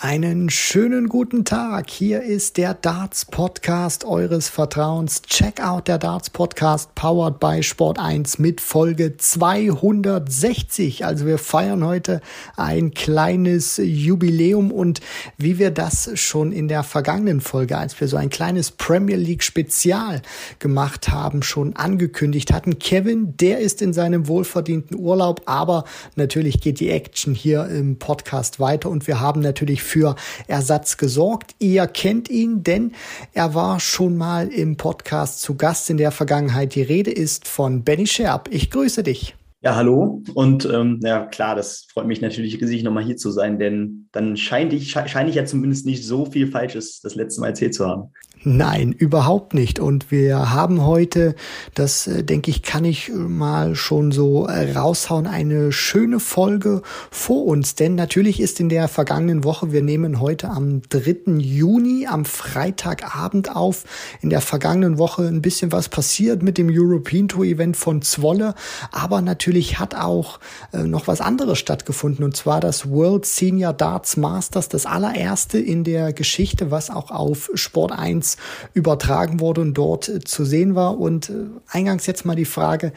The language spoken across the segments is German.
Einen schönen guten Tag. Hier ist der Darts Podcast eures Vertrauens. Check out der Darts Podcast powered by Sport 1 mit Folge 260. Also wir feiern heute ein kleines Jubiläum und wie wir das schon in der vergangenen Folge, als wir so ein kleines Premier League Spezial gemacht haben, schon angekündigt hatten. Kevin, der ist in seinem wohlverdienten Urlaub, aber natürlich geht die Action hier im Podcast weiter und wir haben natürlich für Ersatz gesorgt. Ihr kennt ihn, denn er war schon mal im Podcast zu Gast in der Vergangenheit. Die Rede ist von Benny Scherb. Ich grüße dich. Ja, hallo. Und ähm, ja, klar, das freut mich natürlich riesig, nochmal hier zu sein, denn dann scheine ich, scheine ich ja zumindest nicht so viel Falsches das letzte Mal erzählt zu haben. Nein, überhaupt nicht. Und wir haben heute, das äh, denke ich, kann ich mal schon so äh, raushauen, eine schöne Folge vor uns. Denn natürlich ist in der vergangenen Woche, wir nehmen heute am 3. Juni, am Freitagabend auf, in der vergangenen Woche ein bisschen was passiert mit dem European Tour Event von Zwolle. Aber natürlich hat auch äh, noch was anderes stattgefunden. Und zwar das World Senior Darts Masters, das allererste in der Geschichte, was auch auf Sport 1 Netz übertragen wurde und dort äh, zu sehen war. Und äh, eingangs jetzt mal die Frage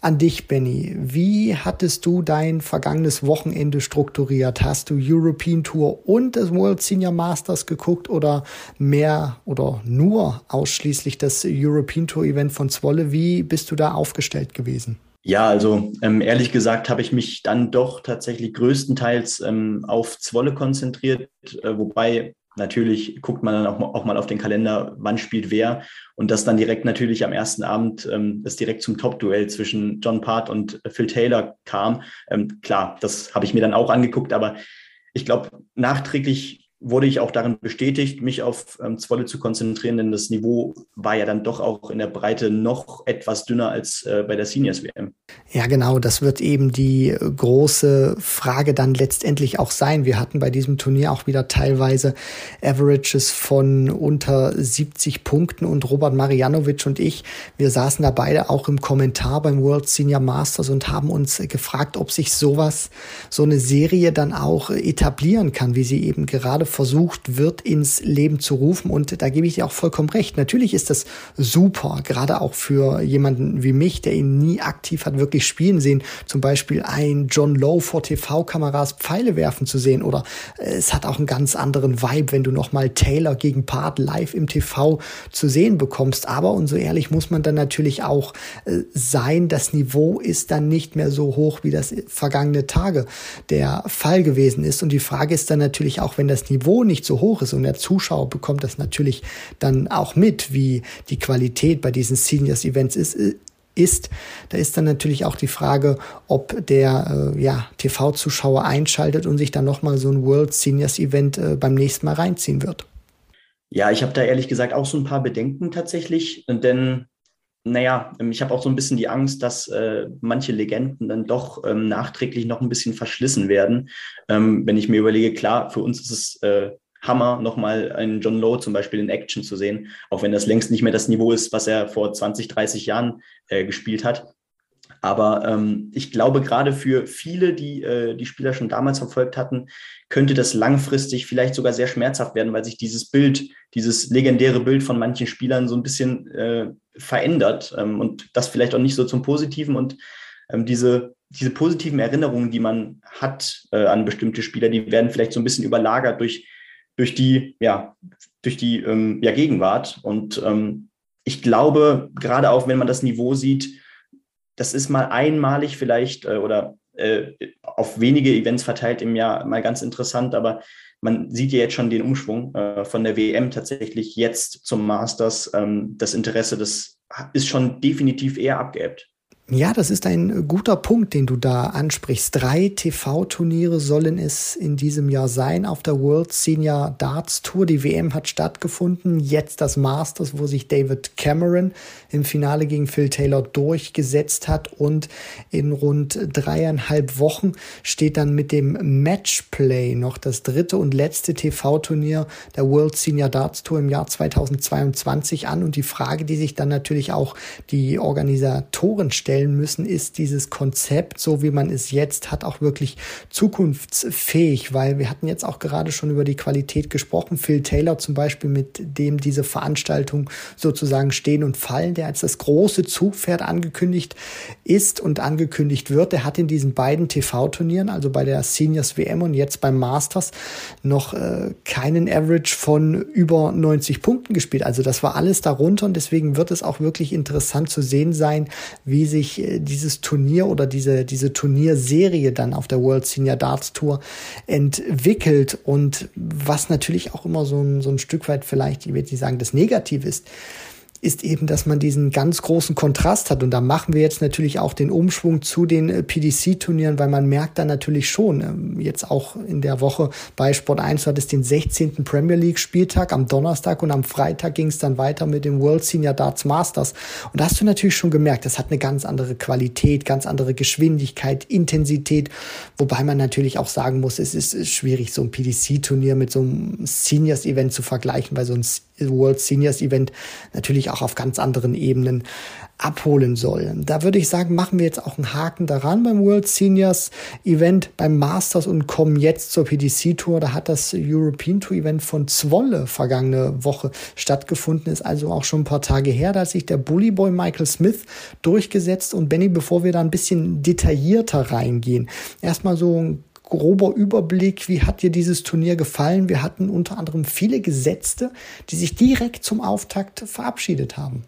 an dich, Benny. Wie hattest du dein vergangenes Wochenende strukturiert? Hast du European Tour und das World Senior Masters geguckt oder mehr oder nur ausschließlich das European Tour Event von Zwolle? Wie bist du da aufgestellt gewesen? Ja, also ähm, ehrlich gesagt habe ich mich dann doch tatsächlich größtenteils ähm, auf Zwolle konzentriert, äh, wobei Natürlich guckt man dann auch, auch, mal auf den Kalender, wann spielt wer. Und das dann direkt natürlich am ersten Abend, ähm, das direkt zum Top-Duell zwischen John Part und Phil Taylor kam. Ähm, klar, das habe ich mir dann auch angeguckt, aber ich glaube, nachträglich wurde ich auch darin bestätigt, mich auf ähm, Zwolle zu konzentrieren, denn das Niveau war ja dann doch auch in der Breite noch etwas dünner als äh, bei der Seniors WM. Ja, genau, das wird eben die große Frage dann letztendlich auch sein. Wir hatten bei diesem Turnier auch wieder teilweise Averages von unter 70 Punkten und Robert Marianovic und ich, wir saßen da beide auch im Kommentar beim World Senior Masters und haben uns gefragt, ob sich sowas, so eine Serie dann auch etablieren kann, wie sie eben gerade versucht wird, ins Leben zu rufen. Und da gebe ich dir auch vollkommen recht. Natürlich ist das super, gerade auch für jemanden wie mich, der ihn nie aktiv hat wirklich spielen sehen. Zum Beispiel ein John Lowe vor TV-Kameras Pfeile werfen zu sehen. Oder es hat auch einen ganz anderen Vibe, wenn du nochmal Taylor gegen Part live im TV zu sehen bekommst. Aber, und so ehrlich muss man dann natürlich auch äh, sein, das Niveau ist dann nicht mehr so hoch, wie das vergangene Tage der Fall gewesen ist. Und die Frage ist dann natürlich auch, wenn das Niveau Niveau nicht so hoch ist und der Zuschauer bekommt das natürlich dann auch mit, wie die Qualität bei diesen Seniors Events ist, ist, da ist dann natürlich auch die Frage, ob der äh, ja, TV-Zuschauer einschaltet und sich dann nochmal so ein World Seniors Event äh, beim nächsten Mal reinziehen wird. Ja, ich habe da ehrlich gesagt auch so ein paar Bedenken tatsächlich, denn naja, ich habe auch so ein bisschen die Angst, dass äh, manche Legenden dann doch ähm, nachträglich noch ein bisschen verschlissen werden. Ähm, wenn ich mir überlege, klar, für uns ist es äh, Hammer, nochmal einen John Lowe zum Beispiel in Action zu sehen, auch wenn das längst nicht mehr das Niveau ist, was er vor 20, 30 Jahren äh, gespielt hat. Aber ähm, ich glaube, gerade für viele, die äh, die Spieler schon damals verfolgt hatten, könnte das langfristig vielleicht sogar sehr schmerzhaft werden, weil sich dieses Bild, dieses legendäre Bild von manchen Spielern so ein bisschen äh, verändert ähm, und das vielleicht auch nicht so zum Positiven und ähm, diese, diese positiven Erinnerungen, die man hat äh, an bestimmte Spieler, die werden vielleicht so ein bisschen überlagert durch, durch die, ja, durch die ähm, ja, Gegenwart. Und ähm, ich glaube, gerade auch wenn man das Niveau sieht, das ist mal einmalig vielleicht äh, oder äh, auf wenige Events verteilt im Jahr mal ganz interessant, aber man sieht ja jetzt schon den Umschwung äh, von der WM tatsächlich jetzt zum Masters. Ähm, das Interesse, das ist schon definitiv eher abgeebbt. Ja, das ist ein guter Punkt, den du da ansprichst. Drei TV-Turniere sollen es in diesem Jahr sein auf der World Senior Darts Tour. Die WM hat stattgefunden. Jetzt das Masters, wo sich David Cameron im Finale gegen Phil Taylor durchgesetzt hat. Und in rund dreieinhalb Wochen steht dann mit dem Matchplay noch das dritte und letzte TV-Turnier der World Senior Darts Tour im Jahr 2022 an. Und die Frage, die sich dann natürlich auch die Organisatoren stellen, stellen müssen, ist dieses Konzept, so wie man es jetzt hat, auch wirklich zukunftsfähig, weil wir hatten jetzt auch gerade schon über die Qualität gesprochen. Phil Taylor zum Beispiel, mit dem diese Veranstaltung sozusagen stehen und fallen, der als das große Zugpferd angekündigt ist und angekündigt wird, der hat in diesen beiden TV-Turnieren, also bei der Seniors WM und jetzt beim Masters, noch äh, keinen Average von über 90 Punkten gespielt. Also das war alles darunter und deswegen wird es auch wirklich interessant zu sehen sein, wie sich äh, dieses Turnier oder diese, diese Turnierserie dann auf der World Senior Darts Tour entwickelt. Und was natürlich auch immer so ein, so ein Stück weit vielleicht, ich will nicht sagen, das Negativ ist, ist eben, dass man diesen ganz großen Kontrast hat. Und da machen wir jetzt natürlich auch den Umschwung zu den äh, PDC-Turnieren, weil man merkt dann natürlich schon, ähm, jetzt auch in der Woche bei Sport 1 hat es den 16. Premier League-Spieltag am Donnerstag und am Freitag ging es dann weiter mit dem World Senior Darts Masters. Und da hast du natürlich schon gemerkt, das hat eine ganz andere Qualität, ganz andere Geschwindigkeit, Intensität, wobei man natürlich auch sagen muss, es ist schwierig, so ein PDC-Turnier mit so einem Seniors-Event zu vergleichen, weil so ein World Seniors Event natürlich auch auf ganz anderen Ebenen abholen soll. Da würde ich sagen, machen wir jetzt auch einen Haken daran beim World Seniors Event, beim Masters und kommen jetzt zur PDC Tour. Da hat das European Tour Event von Zwolle vergangene Woche stattgefunden, ist also auch schon ein paar Tage her. Da hat sich der Bully Boy Michael Smith durchgesetzt. Und Benny, bevor wir da ein bisschen detaillierter reingehen, erstmal so ein grober Überblick, wie hat dir dieses Turnier gefallen? Wir hatten unter anderem viele Gesetzte, die sich direkt zum Auftakt verabschiedet haben.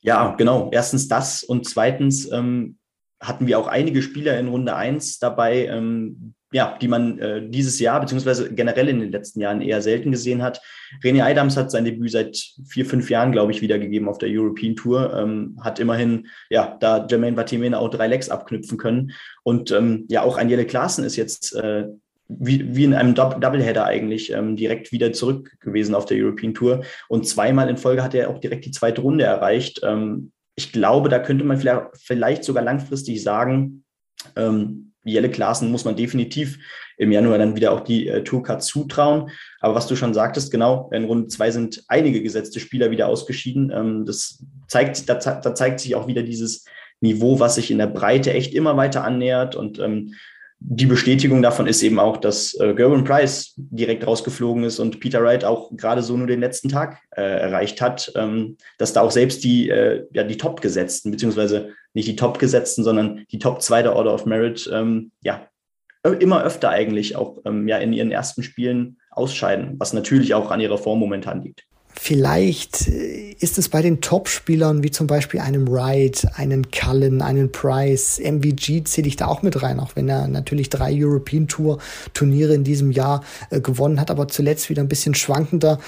Ja, genau. Erstens das und zweitens ähm, hatten wir auch einige Spieler in Runde 1 dabei, ähm, ja, die man äh, dieses Jahr beziehungsweise generell in den letzten Jahren eher selten gesehen hat. René Adams hat sein Debüt seit vier, fünf Jahren, glaube ich, wiedergegeben auf der European Tour, ähm, hat immerhin, ja, da Jermaine Batimena auch drei Legs abknüpfen können. Und ähm, ja, auch ein Jelle Klaassen ist jetzt äh, wie, wie in einem Doubleheader eigentlich ähm, direkt wieder zurück gewesen auf der European Tour. Und zweimal in Folge hat er auch direkt die zweite Runde erreicht. Ähm, ich glaube, da könnte man vielleicht, vielleicht sogar langfristig sagen, ähm, Jelle Klaassen muss man definitiv im Januar dann wieder auch die äh, Tourcard zutrauen. Aber was du schon sagtest, genau, in Runde zwei sind einige gesetzte Spieler wieder ausgeschieden. Ähm, das zeigt, da, da, zeigt sich auch wieder dieses Niveau, was sich in der Breite echt immer weiter annähert. Und ähm, die Bestätigung davon ist eben auch, dass äh, Gerwin Price direkt rausgeflogen ist und Peter Wright auch gerade so nur den letzten Tag äh, erreicht hat, ähm, dass da auch selbst die, äh, ja, die Top-Gesetzten, beziehungsweise nicht die Top-Gesetzten, sondern die Top 2 der Order of Merit, ähm, ja, immer öfter eigentlich auch ähm, ja, in ihren ersten Spielen ausscheiden, was natürlich auch an ihrer Form momentan liegt. Vielleicht äh, ist es bei den Top-Spielern wie zum Beispiel einem Wright, einen Cullen, einen Price, MVG zähle ich da auch mit rein, auch wenn er natürlich drei European Tour Turniere in diesem Jahr äh, gewonnen hat, aber zuletzt wieder ein bisschen schwankender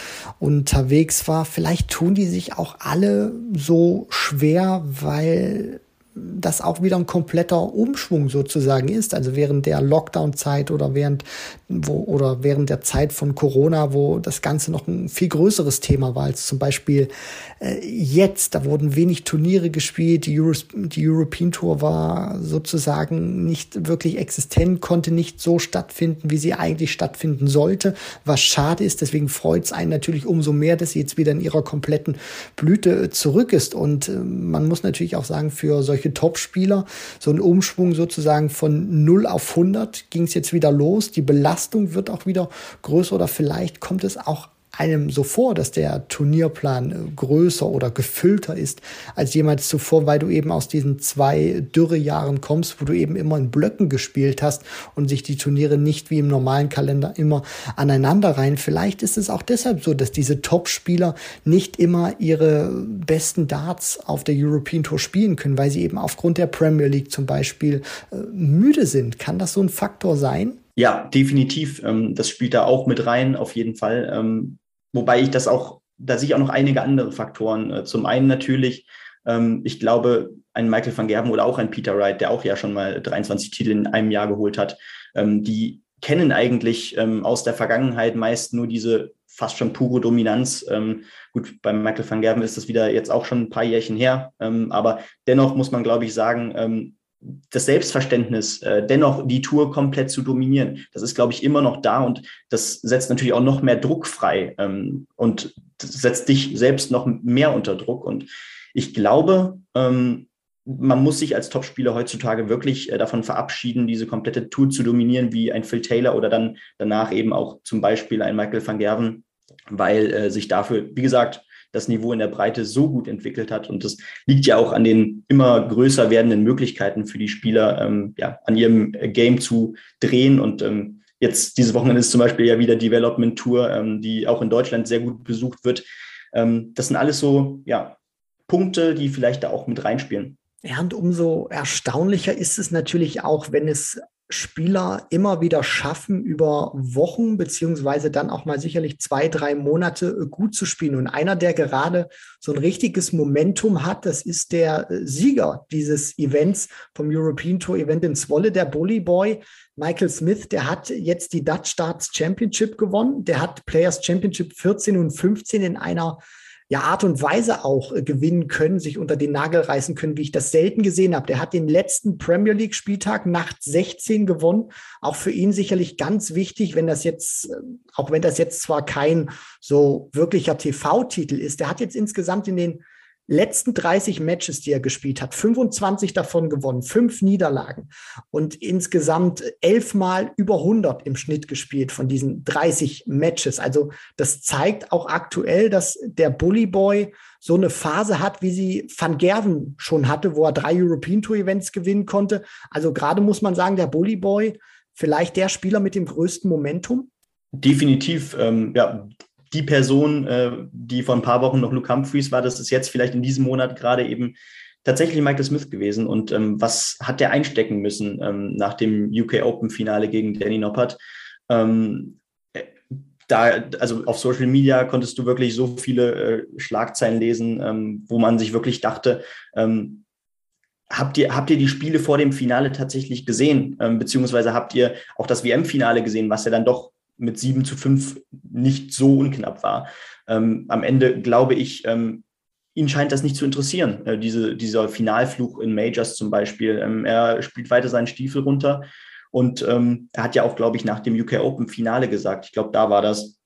unterwegs war. Vielleicht tun die sich auch alle so schwer, weil das auch wieder ein kompletter Umschwung sozusagen ist. Also während der Lockdown-Zeit oder während wo, oder während der Zeit von Corona, wo das Ganze noch ein viel größeres Thema war als zum Beispiel äh, jetzt. Da wurden wenig Turniere gespielt. Die, Euro, die European Tour war sozusagen nicht wirklich existent, konnte nicht so stattfinden, wie sie eigentlich stattfinden sollte. Was schade ist. Deswegen freut es einen natürlich umso mehr, dass sie jetzt wieder in ihrer kompletten Blüte zurück ist. Und äh, man muss natürlich auch sagen, für solche Topspieler. So ein Umschwung sozusagen von 0 auf 100 ging es jetzt wieder los. Die Belastung wird auch wieder größer oder vielleicht kommt es auch einem so vor, dass der Turnierplan äh, größer oder gefüllter ist als jemals zuvor, weil du eben aus diesen zwei Dürrejahren kommst, wo du eben immer in Blöcken gespielt hast und sich die Turniere nicht wie im normalen Kalender immer aneinander rein. Vielleicht ist es auch deshalb so, dass diese Top-Spieler nicht immer ihre besten Darts auf der European Tour spielen können, weil sie eben aufgrund der Premier League zum Beispiel äh, müde sind. Kann das so ein Faktor sein? Ja, definitiv. Ähm, das spielt da auch mit rein, auf jeden Fall. Ähm, wobei ich das auch, da sehe ich auch noch einige andere Faktoren. Äh, zum einen natürlich, ähm, ich glaube, ein Michael van Gerben oder auch ein Peter Wright, der auch ja schon mal 23 Titel in einem Jahr geholt hat, die kennen eigentlich aus der Vergangenheit meist nur diese fast schon pure Dominanz. gut, beim Michael van Gerben ist das wieder jetzt auch schon ein paar Jährchen her, aber dennoch muss man, glaube ich, sagen, das Selbstverständnis, äh, dennoch die Tour komplett zu dominieren, das ist, glaube ich, immer noch da und das setzt natürlich auch noch mehr Druck frei ähm, und setzt dich selbst noch mehr unter Druck. Und ich glaube, ähm, man muss sich als Topspieler heutzutage wirklich äh, davon verabschieden, diese komplette Tour zu dominieren, wie ein Phil Taylor oder dann danach eben auch zum Beispiel ein Michael van Gerven, weil äh, sich dafür, wie gesagt, das Niveau in der Breite so gut entwickelt hat. Und das liegt ja auch an den immer größer werdenden Möglichkeiten für die Spieler, ähm, ja, an ihrem Game zu drehen. Und ähm, jetzt dieses Wochenende ist zum Beispiel ja wieder Development Tour, ähm, die auch in Deutschland sehr gut besucht wird. Ähm, das sind alles so, ja, Punkte, die vielleicht da auch mit reinspielen. Ja, und umso erstaunlicher ist es natürlich auch, wenn es Spieler immer wieder schaffen, über Wochen beziehungsweise dann auch mal sicherlich zwei, drei Monate äh, gut zu spielen. Und einer, der gerade so ein richtiges Momentum hat, das ist der äh, Sieger dieses Events vom European Tour Event in Zwolle, der Bully Boy. Michael Smith, der hat jetzt die Dutch Starts Championship gewonnen. Der hat Players Championship 14 und 15 in einer ja, Art und Weise auch äh, gewinnen können, sich unter den Nagel reißen können, wie ich das selten gesehen habe. Der hat den letzten Premier League Spieltag Nacht 16 gewonnen. Auch für ihn sicherlich ganz wichtig, wenn das jetzt, äh, auch wenn das jetzt zwar kein so wirklicher TV-Titel ist, der hat jetzt insgesamt in den letzten 30 Matches, die er gespielt hat, 25 davon gewonnen, fünf Niederlagen und insgesamt elfmal über 100 im Schnitt gespielt von diesen 30 Matches. Also das zeigt auch aktuell, dass der Bully Boy so eine Phase hat, wie sie Van Gerven schon hatte, wo er drei European Tour Events gewinnen konnte. Also gerade muss man sagen, der Bully Boy vielleicht der Spieler mit dem größten Momentum. Definitiv, ähm, ja, die Person, äh, die vor ein paar Wochen noch Luke Humphreys war, das ist jetzt vielleicht in diesem Monat gerade eben tatsächlich Michael Smith gewesen. Und ähm, was hat der einstecken müssen ähm, nach dem UK Open Finale gegen Danny Noppert? Ähm, äh, da, also auf Social Media konntest du wirklich so viele äh, Schlagzeilen lesen, ähm, wo man sich wirklich dachte, ähm, Habt ihr, habt ihr die Spiele vor dem Finale tatsächlich gesehen? Ähm, beziehungsweise habt ihr auch das WM-Finale gesehen, was ja dann doch mit 7 zu 5 nicht so unknapp war. Ähm, am Ende glaube ich, ähm, ihn scheint das nicht zu interessieren, äh, diese, dieser Finalfluch in Majors zum Beispiel. Ähm, er spielt weiter seinen Stiefel runter und ähm, er hat ja auch, glaube ich, nach dem UK Open Finale gesagt, ich glaube, da war das,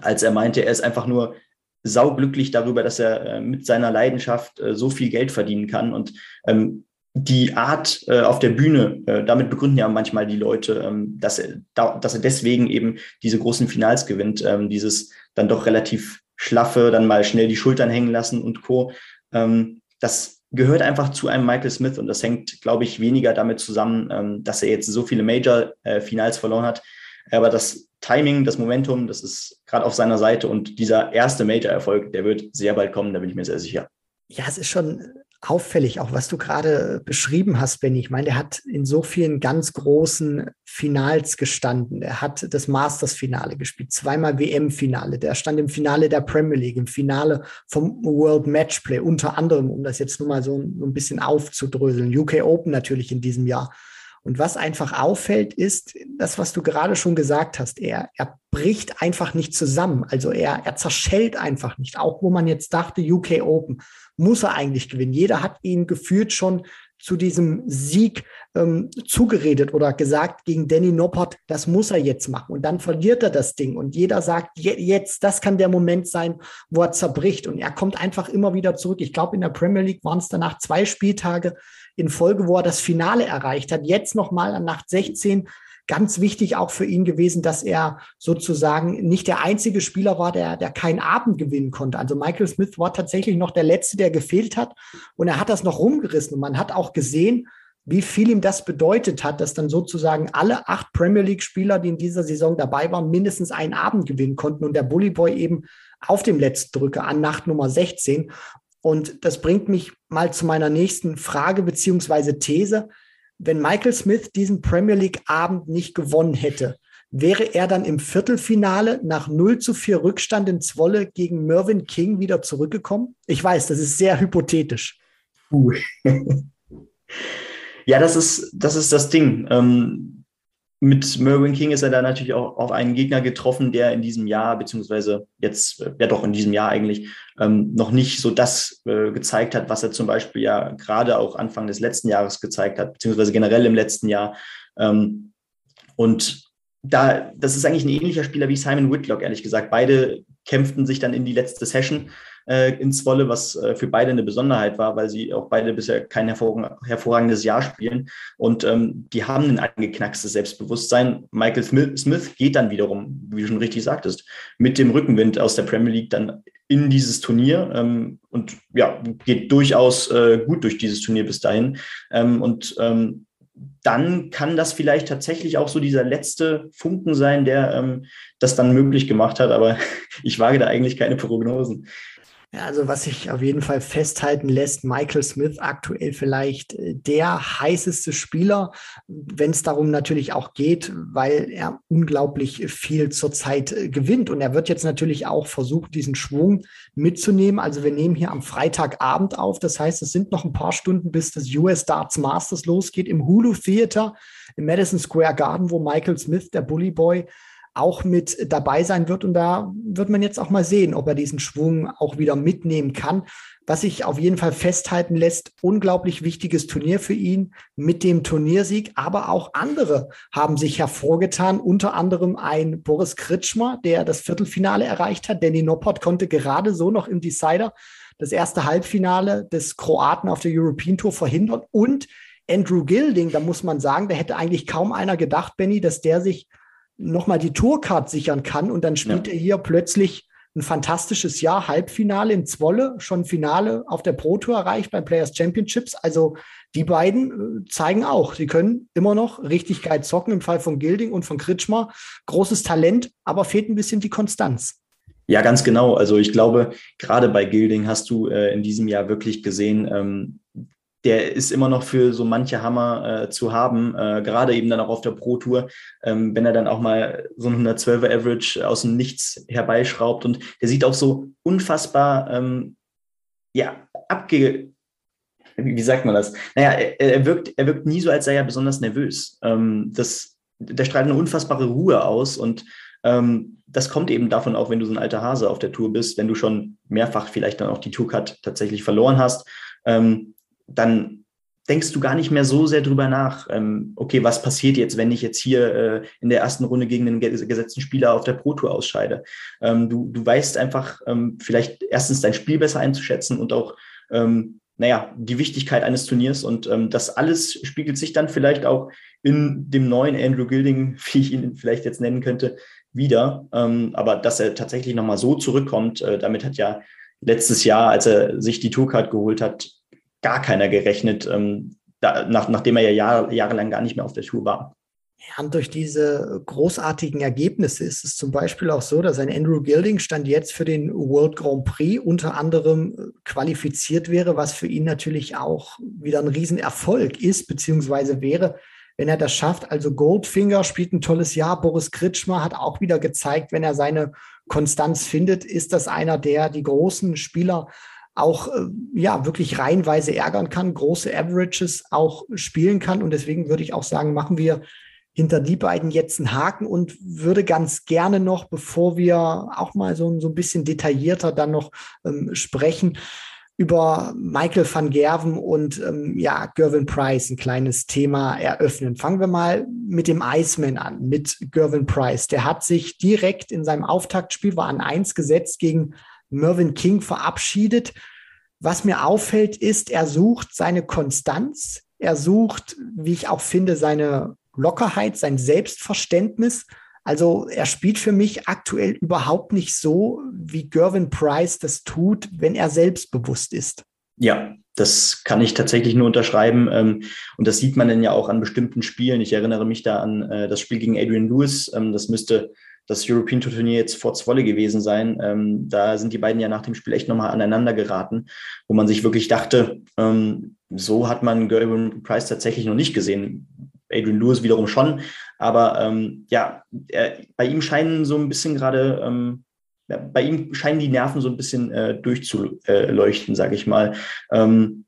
als er meinte, er ist einfach nur sauglücklich darüber, dass er äh, mit seiner Leidenschaft äh, so viel Geld verdienen kann und ähm, die Art äh, auf der Bühne, äh, damit begründen ja manchmal die Leute, ähm, dass, er, da, dass er deswegen eben diese großen Finals gewinnt, ähm, dieses dann doch relativ schlaffe, dann mal schnell die Schultern hängen lassen und Co. Ähm, das gehört einfach zu einem Michael Smith und das hängt, glaube ich, weniger damit zusammen, ähm, dass er jetzt so viele Major-Finals äh, verloren hat. Aber das Timing, das Momentum, das ist gerade auf seiner Seite und dieser erste Major-Erfolg, der wird sehr bald kommen, da bin ich mir sehr sicher. Ja, es ist schon auffällig, auch was du gerade beschrieben hast, Benny. Ich meine, der hat in so vielen ganz großen Finals gestanden. Er hat das Masters-Finale gespielt, zweimal WM-Finale. Der stand im Finale der Premier League, im Finale vom World Matchplay, unter anderem, um das jetzt nur mal so, so ein bisschen aufzudröseln. UK Open natürlich in diesem Jahr. Und was einfach auffällt, ist das, was du gerade schon gesagt hast. Er, er bricht einfach nicht zusammen. Also er, er zerschellt einfach nicht. Auch wo man jetzt dachte, UK Open muss er eigentlich gewinnen. Jeder hat ihn gefühlt schon zu diesem Sieg ähm, zugeredet oder gesagt gegen Danny Noppert, das muss er jetzt machen. Und dann verliert er das Ding. Und jeder sagt, je, jetzt, das kann der Moment sein, wo er zerbricht. Und er kommt einfach immer wieder zurück. Ich glaube, in der Premier League waren es danach zwei Spieltage in Folge, wo er das Finale erreicht hat. Jetzt nochmal an Nacht 16 ganz wichtig auch für ihn gewesen, dass er sozusagen nicht der einzige Spieler war, der, der keinen Abend gewinnen konnte. Also Michael Smith war tatsächlich noch der Letzte, der gefehlt hat. Und er hat das noch rumgerissen. Und man hat auch gesehen, wie viel ihm das bedeutet hat, dass dann sozusagen alle acht Premier League-Spieler, die in dieser Saison dabei waren, mindestens einen Abend gewinnen konnten und der Bully Boy eben auf dem letzten Drücke an Nacht Nummer 16. Und das bringt mich mal zu meiner nächsten Frage beziehungsweise These. Wenn Michael Smith diesen Premier League-Abend nicht gewonnen hätte, wäre er dann im Viertelfinale nach 0 zu 4 Rückstand in Zwolle gegen Mervyn King wieder zurückgekommen? Ich weiß, das ist sehr hypothetisch. ja, das ist, das ist das Ding. Ähm, mit Mervyn King ist er da natürlich auch auf einen Gegner getroffen, der in diesem Jahr, beziehungsweise jetzt, äh, ja doch in diesem Jahr eigentlich, ähm, noch nicht so das äh, gezeigt hat, was er zum Beispiel ja gerade auch Anfang des letzten Jahres gezeigt hat, beziehungsweise generell im letzten Jahr. Ähm, und da, das ist eigentlich ein ähnlicher Spieler wie Simon Whitlock, ehrlich gesagt. Beide kämpften sich dann in die letzte Session. Äh, ins Wolle, was äh, für beide eine Besonderheit war, weil sie auch beide bisher kein hervorragendes Jahr spielen. Und ähm, die haben ein angeknackstes Selbstbewusstsein. Michael Smith, Smith geht dann wiederum, wie du schon richtig sagtest, mit dem Rückenwind aus der Premier League dann in dieses Turnier ähm, und ja, geht durchaus äh, gut durch dieses Turnier bis dahin. Ähm, und ähm, dann kann das vielleicht tatsächlich auch so dieser letzte Funken sein, der ähm, das dann möglich gemacht hat. Aber ich wage da eigentlich keine Prognosen. Ja, also was sich auf jeden Fall festhalten lässt, Michael Smith aktuell vielleicht äh, der heißeste Spieler, wenn es darum natürlich auch geht, weil er unglaublich viel zurzeit äh, gewinnt. Und er wird jetzt natürlich auch versuchen, diesen Schwung mitzunehmen. Also wir nehmen hier am Freitagabend auf. Das heißt, es sind noch ein paar Stunden, bis das US Darts Masters losgeht im Hulu Theater im Madison Square Garden, wo Michael Smith, der Bully Boy, auch mit dabei sein wird. Und da wird man jetzt auch mal sehen, ob er diesen Schwung auch wieder mitnehmen kann. Was sich auf jeden Fall festhalten lässt, unglaublich wichtiges Turnier für ihn mit dem Turniersieg. Aber auch andere haben sich hervorgetan, unter anderem ein Boris Kritschmer, der das Viertelfinale erreicht hat. Danny Noppert konnte gerade so noch im Decider das erste Halbfinale des Kroaten auf der European Tour verhindern. Und Andrew Gilding, da muss man sagen, da hätte eigentlich kaum einer gedacht, Benny, dass der sich nochmal die Tourcard sichern kann und dann spielt ja. er hier plötzlich ein fantastisches Jahr, Halbfinale in Zwolle, schon Finale auf der Pro Tour erreicht bei Players Championships. Also die beiden äh, zeigen auch, sie können immer noch richtig geil zocken im Fall von Gilding und von Kritschmer. Großes Talent, aber fehlt ein bisschen die Konstanz. Ja, ganz genau. Also ich glaube, gerade bei Gilding hast du äh, in diesem Jahr wirklich gesehen, ähm, der ist immer noch für so manche Hammer äh, zu haben, äh, gerade eben dann auch auf der Pro Tour, ähm, wenn er dann auch mal so ein 112er Average aus dem Nichts herbeischraubt und der sieht auch so unfassbar, ähm, ja, abge, wie sagt man das? Naja, er, er, wirkt, er wirkt nie so, als sei er besonders nervös. Ähm, das, der strahlt eine unfassbare Ruhe aus und ähm, das kommt eben davon auch, wenn du so ein alter Hase auf der Tour bist, wenn du schon mehrfach vielleicht dann auch die Tourcard tatsächlich verloren hast. Ähm, dann denkst du gar nicht mehr so sehr drüber nach, ähm, okay, was passiert jetzt, wenn ich jetzt hier äh, in der ersten Runde gegen einen gesetzten Spieler auf der Pro Tour ausscheide. Ähm, du, du weißt einfach ähm, vielleicht erstens dein Spiel besser einzuschätzen und auch, ähm, naja, die Wichtigkeit eines Turniers und ähm, das alles spiegelt sich dann vielleicht auch in dem neuen Andrew Gilding, wie ich ihn vielleicht jetzt nennen könnte, wieder. Ähm, aber dass er tatsächlich nochmal so zurückkommt, äh, damit hat ja letztes Jahr, als er sich die Tourcard geholt hat, gar keiner gerechnet, ähm, da, nach, nachdem er ja Jahr, jahrelang gar nicht mehr auf der Tour war. Ja, und durch diese großartigen Ergebnisse ist es zum Beispiel auch so, dass ein Andrew Gilding stand jetzt für den World Grand Prix unter anderem äh, qualifiziert wäre, was für ihn natürlich auch wieder ein Riesenerfolg ist, beziehungsweise wäre, wenn er das schafft. Also Goldfinger spielt ein tolles Jahr. Boris Kritschmer hat auch wieder gezeigt, wenn er seine Konstanz findet, ist das einer, der die großen Spieler auch äh, ja wirklich reihenweise ärgern kann, große Averages auch spielen kann. Und deswegen würde ich auch sagen, machen wir hinter die beiden jetzt einen Haken und würde ganz gerne noch, bevor wir auch mal so, so ein bisschen detaillierter dann noch ähm, sprechen, über Michael van Gerven und ähm, ja, Gervin Price ein kleines Thema eröffnen. Fangen wir mal mit dem Iceman an, mit Gervin Price. Der hat sich direkt in seinem Auftaktspiel, war an eins gesetzt gegen Mervyn King verabschiedet. Was mir auffällt, ist, er sucht seine Konstanz, er sucht, wie ich auch finde, seine Lockerheit, sein Selbstverständnis. Also er spielt für mich aktuell überhaupt nicht so, wie Gervin Price das tut, wenn er selbstbewusst ist. Ja, das kann ich tatsächlich nur unterschreiben. Ähm, und das sieht man dann ja auch an bestimmten Spielen. Ich erinnere mich da an äh, das Spiel gegen Adrian Lewis. Ähm, das müsste das European Tour Turnier jetzt vor Zwolle gewesen sein. Ähm, da sind die beiden ja nach dem Spiel echt nochmal aneinander geraten, wo man sich wirklich dachte, ähm, so hat man Gerben Price tatsächlich noch nicht gesehen. Adrian Lewis wiederum schon, aber ähm, ja, er, bei ihm scheinen so ein bisschen gerade, ähm, ja, bei ihm scheinen die Nerven so ein bisschen äh, durchzuleuchten, sage ich mal. Ähm,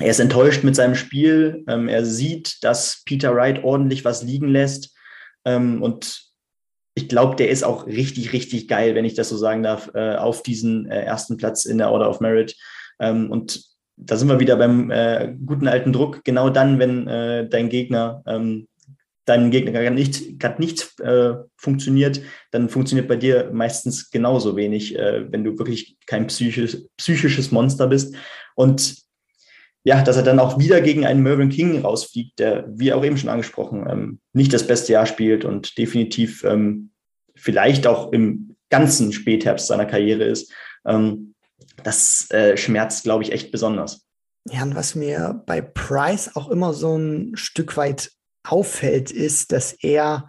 er ist enttäuscht mit seinem Spiel. Ähm, er sieht, dass Peter Wright ordentlich was liegen lässt. Ähm, und ich glaube, der ist auch richtig, richtig geil, wenn ich das so sagen darf, äh, auf diesen äh, ersten Platz in der Order of Merit. Ähm, und da sind wir wieder beim äh, guten alten Druck. Genau dann, wenn äh, dein Gegner ähm, deinem Gegner gerade nicht, grad nicht äh, funktioniert, dann funktioniert bei dir meistens genauso wenig, äh, wenn du wirklich kein psychisch, psychisches Monster bist. Und ja, dass er dann auch wieder gegen einen Mervyn King rausfliegt, der, wie auch eben schon angesprochen, ähm, nicht das beste Jahr spielt und definitiv ähm, vielleicht auch im ganzen Spätherbst seiner Karriere ist. Ähm, das äh, schmerzt, glaube ich, echt besonders. Ja, und was mir bei Price auch immer so ein Stück weit auffällt, ist, dass er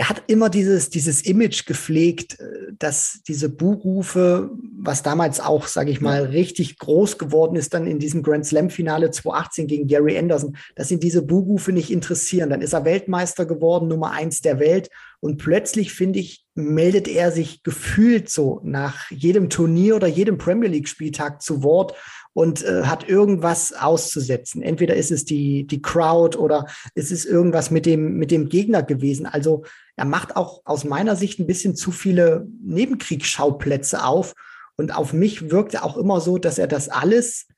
er hat immer dieses, dieses Image gepflegt, äh, dass diese Buhrufe, was damals auch, sage ich mal, richtig groß geworden ist, dann in diesem Grand Slam-Finale 2018 gegen Gary Anderson, dass ihn diese Buhrufe nicht interessieren. Dann ist er Weltmeister geworden, Nummer eins der Welt. Und plötzlich, finde ich, meldet er sich gefühlt so nach jedem Turnier oder jedem Premier League-Spieltag zu Wort und äh, hat irgendwas auszusetzen. Entweder ist es die, die Crowd oder ist es irgendwas mit dem, mit dem Gegner gewesen. Also er macht auch aus meiner Sicht ein bisschen zu viele Nebenkriegsschauplätze auf. Und auf mich wirkt er auch immer so, dass er das alles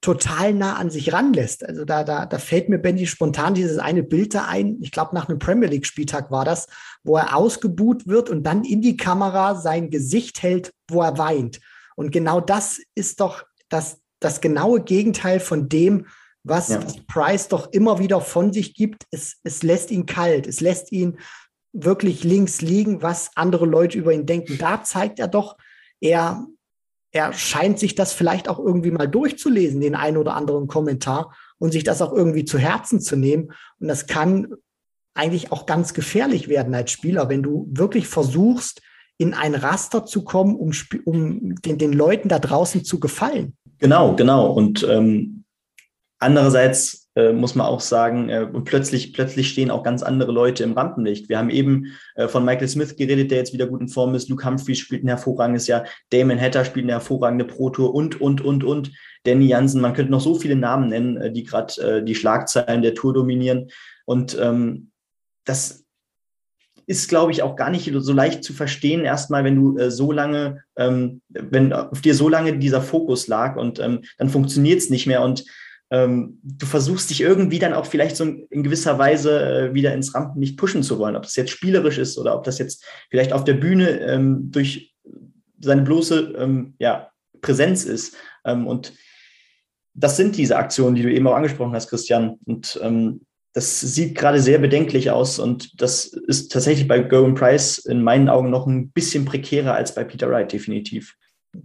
total nah an sich ranlässt. Also da, da, da fällt mir Bendy spontan dieses eine Bild da ein. Ich glaube, nach einem Premier League Spieltag war das, wo er ausgebuht wird und dann in die Kamera sein Gesicht hält, wo er weint. Und genau das ist doch das, das genaue Gegenteil von dem, was, ja. was Price doch immer wieder von sich gibt. Es, es lässt ihn kalt, es lässt ihn wirklich links liegen, was andere Leute über ihn denken. Da zeigt er doch, er, er scheint sich das vielleicht auch irgendwie mal durchzulesen, den einen oder anderen Kommentar und sich das auch irgendwie zu Herzen zu nehmen. Und das kann eigentlich auch ganz gefährlich werden als Spieler, wenn du wirklich versuchst, in ein Raster zu kommen, um, um den, den Leuten da draußen zu gefallen. Genau, genau. Und ähm, andererseits äh, muss man auch sagen, äh, plötzlich, plötzlich stehen auch ganz andere Leute im Rampenlicht. Wir haben eben äh, von Michael Smith geredet, der jetzt wieder gut in Form ist. Luke Humphreys spielt ein hervorragendes Jahr. Damon Hatter spielt eine hervorragende Pro-Tour und, und, und, und. Danny Jansen, man könnte noch so viele Namen nennen, äh, die gerade äh, die Schlagzeilen der Tour dominieren. Und ähm, das ist, glaube ich, auch gar nicht so leicht zu verstehen, erstmal, wenn du äh, so lange, ähm, wenn auf dir so lange dieser Fokus lag und ähm, dann funktioniert es nicht mehr und ähm, du versuchst dich irgendwie dann auch vielleicht so in gewisser Weise äh, wieder ins Rampenlicht pushen zu wollen, ob das jetzt spielerisch ist oder ob das jetzt vielleicht auf der Bühne ähm, durch seine bloße ähm, ja, Präsenz ist. Ähm, und das sind diese Aktionen, die du eben auch angesprochen hast, Christian. Und ähm, das sieht gerade sehr bedenklich aus und das ist tatsächlich bei Gowan Price in meinen Augen noch ein bisschen prekärer als bei Peter Wright, definitiv.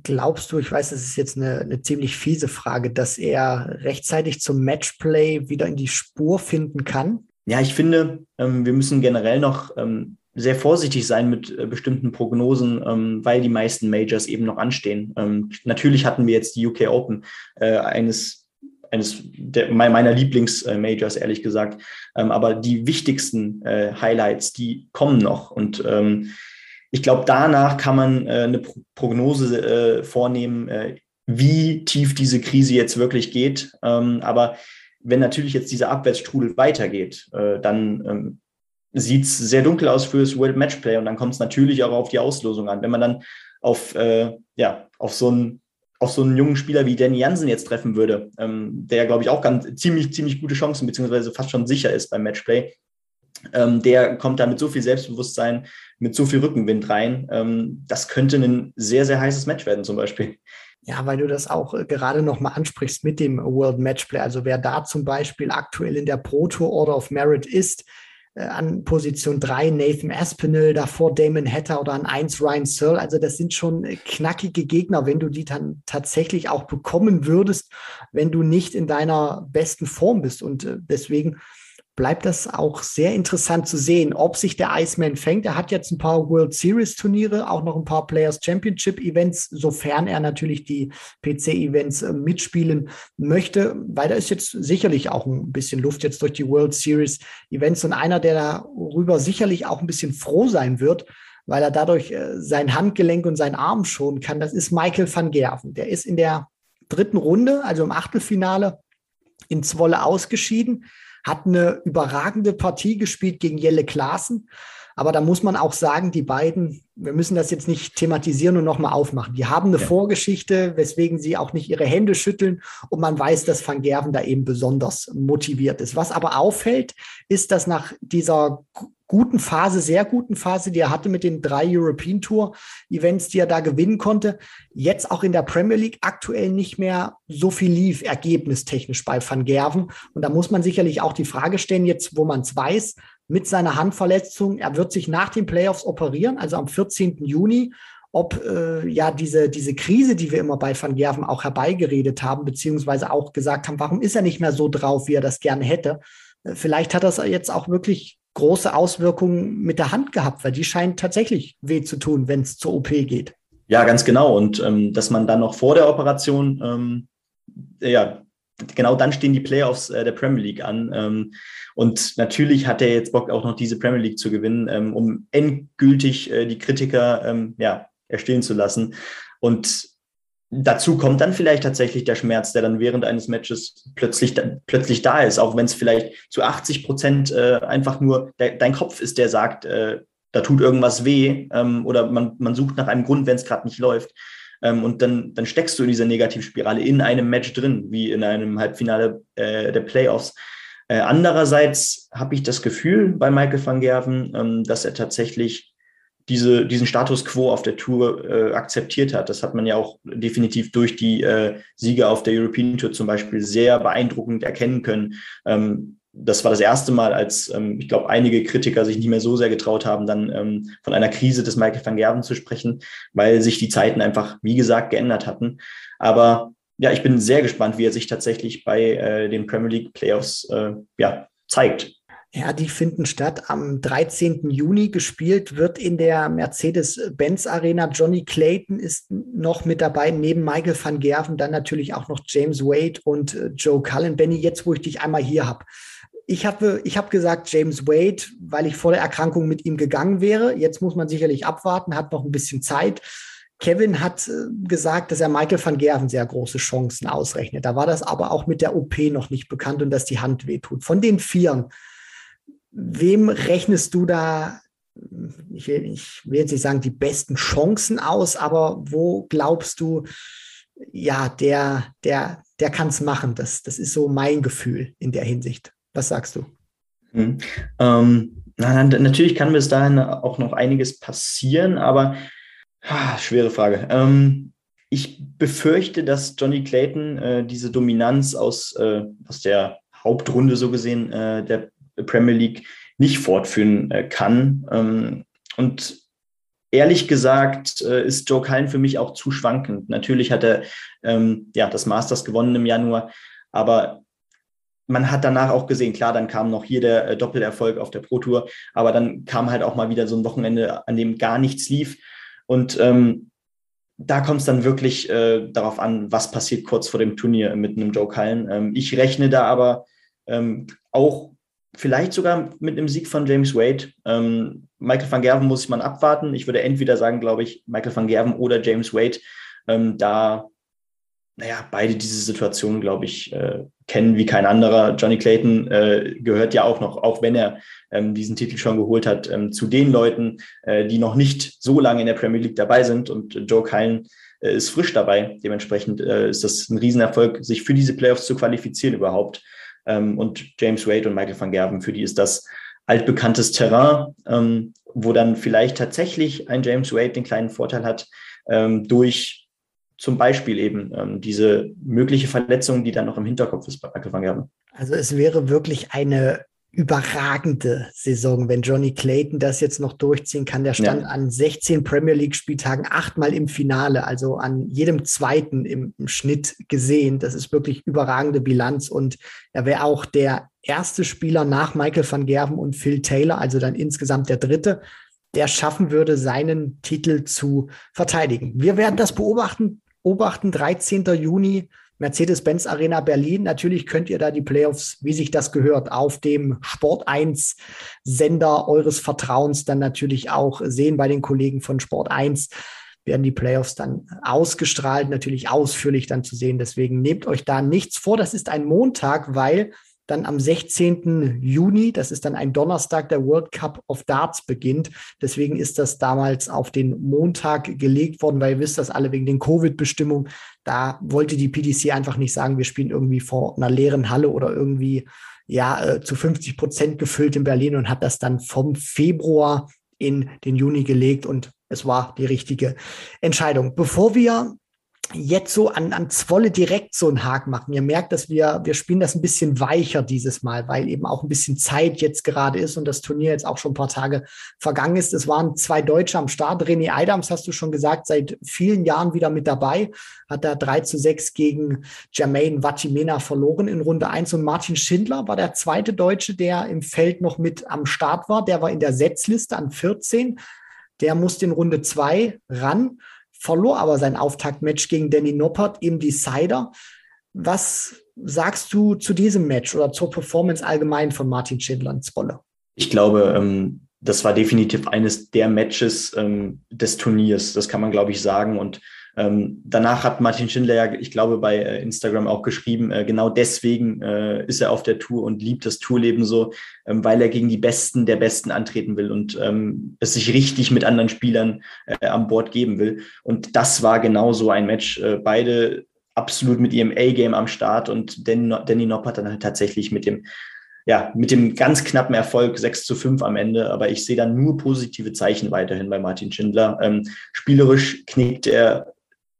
Glaubst du, ich weiß, das ist jetzt eine, eine ziemlich fiese Frage, dass er rechtzeitig zum Matchplay wieder in die Spur finden kann? Ja, ich finde, ähm, wir müssen generell noch ähm, sehr vorsichtig sein mit äh, bestimmten Prognosen, ähm, weil die meisten Majors eben noch anstehen. Ähm, natürlich hatten wir jetzt die UK Open, äh, eines eines der, meiner Lieblings-Majors, ehrlich gesagt. Ähm, aber die wichtigsten äh, Highlights, die kommen noch. Und ähm, ich glaube, danach kann man äh, eine Pro Prognose äh, vornehmen, äh, wie tief diese Krise jetzt wirklich geht. Ähm, aber wenn natürlich jetzt dieser Abwärtsstrudel weitergeht, äh, dann ähm, sieht es sehr dunkel aus fürs World Matchplay und dann kommt es natürlich auch auf die Auslosung an. Wenn man dann auf, äh, ja, auf so ein auf so einen jungen Spieler wie Danny Jansen jetzt treffen würde, ähm, der, glaube ich, auch ganz ziemlich, ziemlich gute Chancen, beziehungsweise fast schon sicher ist beim Matchplay. Ähm, der kommt da mit so viel Selbstbewusstsein, mit so viel Rückenwind rein. Ähm, das könnte ein sehr, sehr heißes Match werden, zum Beispiel. Ja, weil du das auch äh, gerade nochmal ansprichst mit dem World Matchplay. Also wer da zum Beispiel aktuell in der Pro Tour Order of Merit ist, an Position 3 Nathan Aspinall, davor Damon Hatter oder an 1 Ryan Searle. Also das sind schon äh, knackige Gegner, wenn du die dann tatsächlich auch bekommen würdest, wenn du nicht in deiner besten Form bist. Und äh, deswegen bleibt das auch sehr interessant zu sehen, ob sich der Iceman fängt. Er hat jetzt ein paar World Series Turniere, auch noch ein paar Players Championship Events, sofern er natürlich die PC Events äh, mitspielen möchte, weil da ist jetzt sicherlich auch ein bisschen Luft jetzt durch die World Series Events und einer, der darüber sicherlich auch ein bisschen froh sein wird, weil er dadurch äh, sein Handgelenk und seinen Arm schonen kann. Das ist Michael van Gerven. Der ist in der dritten Runde, also im Achtelfinale, in Zwolle ausgeschieden hat eine überragende Partie gespielt gegen Jelle Klaassen. Aber da muss man auch sagen, die beiden, wir müssen das jetzt nicht thematisieren und nochmal aufmachen. Die haben eine ja. Vorgeschichte, weswegen sie auch nicht ihre Hände schütteln. Und man weiß, dass Van Gerven da eben besonders motiviert ist. Was aber auffällt, ist, dass nach dieser guten Phase, sehr guten Phase, die er hatte mit den drei European Tour Events, die er da gewinnen konnte, jetzt auch in der Premier League aktuell nicht mehr so viel lief, ergebnistechnisch bei Van Gerven. Und da muss man sicherlich auch die Frage stellen, jetzt wo man es weiß, mit seiner Handverletzung, er wird sich nach den Playoffs operieren, also am 14. Juni, ob äh, ja diese, diese Krise, die wir immer bei Van Gerven auch herbeigeredet haben, beziehungsweise auch gesagt haben, warum ist er nicht mehr so drauf, wie er das gerne hätte, äh, Vielleicht hat das jetzt auch wirklich große Auswirkungen mit der Hand gehabt, weil die scheint tatsächlich weh zu tun, wenn es zur OP geht. Ja, ganz genau. Und ähm, dass man dann noch vor der Operation, ähm, ja, genau dann stehen die Playoffs äh, der Premier League an. Ähm, und natürlich hat er jetzt Bock, auch noch diese Premier League zu gewinnen, ähm, um endgültig äh, die Kritiker ähm, ja, erstehen zu lassen. Und Dazu kommt dann vielleicht tatsächlich der Schmerz, der dann während eines Matches plötzlich, plötzlich da ist, auch wenn es vielleicht zu 80 Prozent äh, einfach nur der, dein Kopf ist, der sagt, äh, da tut irgendwas weh ähm, oder man, man sucht nach einem Grund, wenn es gerade nicht läuft. Ähm, und dann, dann steckst du in dieser Negativspirale in einem Match drin, wie in einem Halbfinale äh, der Playoffs. Äh, andererseits habe ich das Gefühl bei Michael van Gerven, ähm, dass er tatsächlich diese, diesen Status quo auf der Tour äh, akzeptiert hat. Das hat man ja auch definitiv durch die äh, Siege auf der European Tour zum Beispiel sehr beeindruckend erkennen können. Ähm, das war das erste Mal, als ähm, ich glaube, einige Kritiker sich nicht mehr so sehr getraut haben, dann ähm, von einer Krise des Michael van Gerven zu sprechen, weil sich die Zeiten einfach, wie gesagt, geändert hatten. Aber ja, ich bin sehr gespannt, wie er sich tatsächlich bei äh, den Premier League Playoffs äh, ja, zeigt. Ja, die finden statt. Am 13. Juni gespielt wird in der Mercedes-Benz Arena. Johnny Clayton ist noch mit dabei, neben Michael van Gerven, dann natürlich auch noch James Wade und äh, Joe Cullen. Benny, jetzt, wo ich dich einmal hier habe. Ich habe ich hab gesagt James Wade, weil ich vor der Erkrankung mit ihm gegangen wäre. Jetzt muss man sicherlich abwarten, hat noch ein bisschen Zeit. Kevin hat äh, gesagt, dass er Michael van Gerven sehr große Chancen ausrechnet. Da war das aber auch mit der OP noch nicht bekannt und dass die Hand wehtut. Von den Vieren, wem rechnest du da, ich will, ich will jetzt nicht sagen, die besten Chancen aus, aber wo glaubst du, ja, der, der, der kann es machen? Das, das ist so mein Gefühl in der Hinsicht. Was sagst du? Hm. Ähm, na, natürlich kann bis dahin auch noch einiges passieren, aber ah, schwere Frage. Ähm, ich befürchte, dass Johnny Clayton äh, diese Dominanz aus, äh, aus der Hauptrunde so gesehen äh, der Premier League nicht fortführen äh, kann. Ähm, und ehrlich gesagt äh, ist Joe Cullen für mich auch zu schwankend. Natürlich hat er ähm, ja das Masters gewonnen im Januar, aber man hat danach auch gesehen, klar, dann kam noch hier der äh, Doppelerfolg auf der Pro Tour, aber dann kam halt auch mal wieder so ein Wochenende, an dem gar nichts lief. Und ähm, da kommt es dann wirklich äh, darauf an, was passiert kurz vor dem Turnier mit einem Joe Cullen. Ähm, ich rechne da aber ähm, auch vielleicht sogar mit einem Sieg von James Wade. Ähm, Michael van Gerven muss man abwarten. Ich würde entweder sagen, glaube ich, Michael van Gerven oder James Wade, ähm, da, naja, beide diese Situation, glaube ich, äh, kennen wie kein anderer. Johnny Clayton äh, gehört ja auch noch, auch wenn er ähm, diesen Titel schon geholt hat, ähm, zu den Leuten, äh, die noch nicht so lange in der Premier League dabei sind. Und Joe Cullen äh, ist frisch dabei. Dementsprechend äh, ist das ein Riesenerfolg, sich für diese Playoffs zu qualifizieren überhaupt. Ähm, und James Wade und Michael van Gerven, für die ist das altbekanntes Terrain, ähm, wo dann vielleicht tatsächlich ein James Wade den kleinen Vorteil hat, ähm, durch zum Beispiel eben ähm, diese mögliche Verletzung, die dann noch im Hinterkopf ist bei Michael van Gerven. Also es wäre wirklich eine überragende Saison, wenn Johnny Clayton das jetzt noch durchziehen kann. Der stand ja. an 16 Premier League Spieltagen, achtmal im Finale, also an jedem zweiten im, im Schnitt gesehen. Das ist wirklich überragende Bilanz und er wäre auch der erste Spieler nach Michael van Gerven und Phil Taylor, also dann insgesamt der dritte, der schaffen würde, seinen Titel zu verteidigen. Wir werden das beobachten. Beobachten 13. Juni Mercedes-Benz Arena Berlin. Natürlich könnt ihr da die Playoffs, wie sich das gehört, auf dem Sport 1 Sender eures Vertrauens dann natürlich auch sehen bei den Kollegen von Sport 1 werden die Playoffs dann ausgestrahlt, natürlich ausführlich dann zu sehen. Deswegen nehmt euch da nichts vor. Das ist ein Montag, weil dann am 16. Juni, das ist dann ein Donnerstag, der World Cup of Darts beginnt. Deswegen ist das damals auf den Montag gelegt worden, weil ihr wisst das alle wegen den Covid-Bestimmungen. Da wollte die PDC einfach nicht sagen, wir spielen irgendwie vor einer leeren Halle oder irgendwie ja äh, zu 50 Prozent gefüllt in Berlin und hat das dann vom Februar in den Juni gelegt und es war die richtige Entscheidung. Bevor wir jetzt so an, an Zwolle direkt so einen Haken machen. Ihr merkt, dass wir, wir spielen das ein bisschen weicher dieses Mal, weil eben auch ein bisschen Zeit jetzt gerade ist und das Turnier jetzt auch schon ein paar Tage vergangen ist. Es waren zwei Deutsche am Start. René Eidams, hast du schon gesagt, seit vielen Jahren wieder mit dabei. Hat da 3 zu 6 gegen Jermaine Vatimena verloren in Runde 1. Und Martin Schindler war der zweite Deutsche, der im Feld noch mit am Start war. Der war in der Setzliste an 14. Der musste in Runde 2 ran verlor aber sein Auftaktmatch gegen Danny Noppert im Decider. Was sagst du zu diesem Match oder zur Performance allgemein von Martin Schindler in Zwolle? Ich glaube, ähm, das war definitiv eines der Matches ähm, des Turniers. Das kann man, glaube ich, sagen. Und ähm, danach hat Martin Schindler ja, ich glaube, bei äh, Instagram auch geschrieben, äh, genau deswegen äh, ist er auf der Tour und liebt das Tourleben so, ähm, weil er gegen die Besten der Besten antreten will und ähm, es sich richtig mit anderen Spielern äh, an Bord geben will. Und das war genau so ein Match. Äh, beide absolut mit ihrem A-Game am Start und Danny, Danny Nopp hat dann halt tatsächlich mit dem ja, mit dem ganz knappen Erfolg 6 zu 5 am Ende, aber ich sehe da nur positive Zeichen weiterhin bei Martin Schindler. Ähm, spielerisch knickt er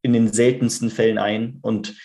in den seltensten Fällen ein und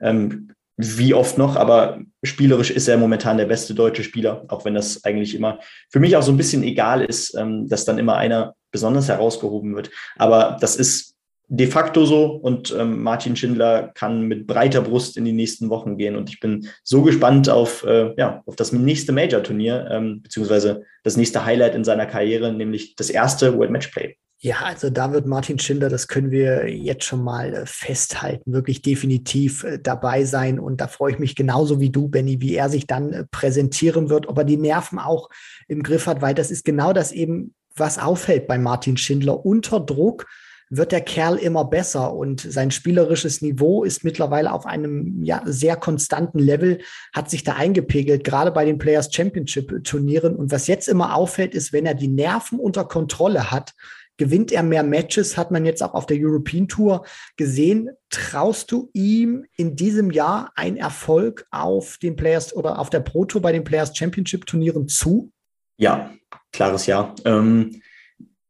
ähm, wie oft noch, aber spielerisch ist er momentan der beste deutsche Spieler, auch wenn das eigentlich immer für mich auch so ein bisschen egal ist, ähm, dass dann immer einer besonders herausgehoben wird. Aber das ist de facto so und ähm, Martin Schindler kann mit breiter Brust in die nächsten Wochen gehen und ich bin so gespannt auf, äh, ja, auf das nächste Major-Turnier, ähm, beziehungsweise das nächste Highlight in seiner Karriere, nämlich das erste World Matchplay. Ja, also da wird Martin Schindler, das können wir jetzt schon mal äh, festhalten, wirklich definitiv äh, dabei sein. Und da freue ich mich genauso wie du, Benny, wie er sich dann äh, präsentieren wird, ob er die Nerven auch im Griff hat, weil das ist genau das eben, was auffällt bei Martin Schindler. Unter Druck wird der Kerl immer besser und sein spielerisches Niveau ist mittlerweile auf einem ja, sehr konstanten Level, hat sich da eingepegelt, gerade bei den Players Championship Turnieren. Und was jetzt immer auffällt, ist, wenn er die Nerven unter Kontrolle hat, gewinnt er mehr Matches, hat man jetzt auch auf der European Tour gesehen. Traust du ihm in diesem Jahr einen Erfolg auf den Players oder auf der Pro Tour bei den Players Championship Turnieren zu? Ja, klares Ja. Ähm,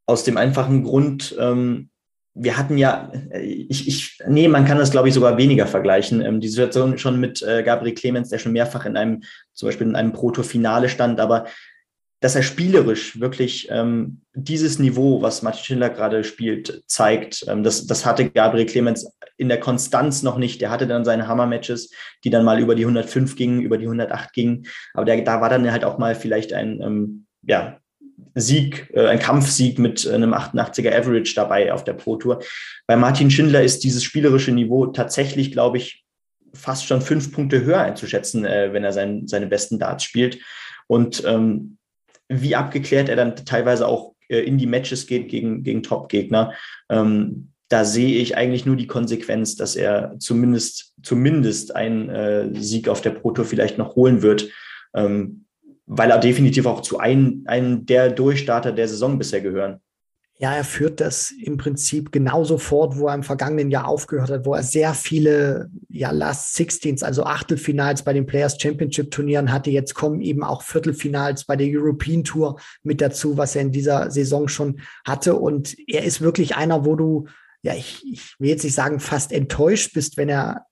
aus dem einfachen Grund, ähm, wir hatten ja, ich, ich, nee, man kann das glaube ich sogar weniger vergleichen. Ähm, die Situation schon mit äh, Gabriel Clemens, der schon mehrfach in einem, zum Beispiel in einem Proto-Finale stand, aber dass er spielerisch wirklich ähm, dieses Niveau, was Martin Schindler gerade spielt, zeigt. Ähm, das, das hatte Gabriel Clemens in der Konstanz noch nicht. Der hatte dann seine Hammer-Matches, die dann mal über die 105 gingen, über die 108 gingen. Aber der, da war dann halt auch mal vielleicht ein ähm, ja, Sieg, äh, ein Kampfsieg mit einem 88er Average dabei auf der Pro Tour. Bei Martin Schindler ist dieses spielerische Niveau tatsächlich, glaube ich, fast schon fünf Punkte höher einzuschätzen, äh, wenn er sein, seine besten Darts spielt. Und ähm, wie abgeklärt er dann teilweise auch äh, in die Matches geht gegen, gegen Top-Gegner. Ähm, da sehe ich eigentlich nur die Konsequenz, dass er zumindest, zumindest einen äh, Sieg auf der Pro Tour vielleicht noch holen wird, ähm, weil er definitiv auch zu einem der Durchstarter der Saison bisher gehören. Ja, er führt das im Prinzip genauso fort, wo er im vergangenen Jahr aufgehört hat, wo er sehr viele ja, Last Sixteens, also Achtelfinals bei den Players Championship Turnieren hatte. Jetzt kommen eben auch Viertelfinals bei der European Tour mit dazu, was er in dieser Saison schon hatte. Und er ist wirklich einer, wo du, ja, ich, ich will jetzt nicht sagen, fast enttäuscht bist, wenn er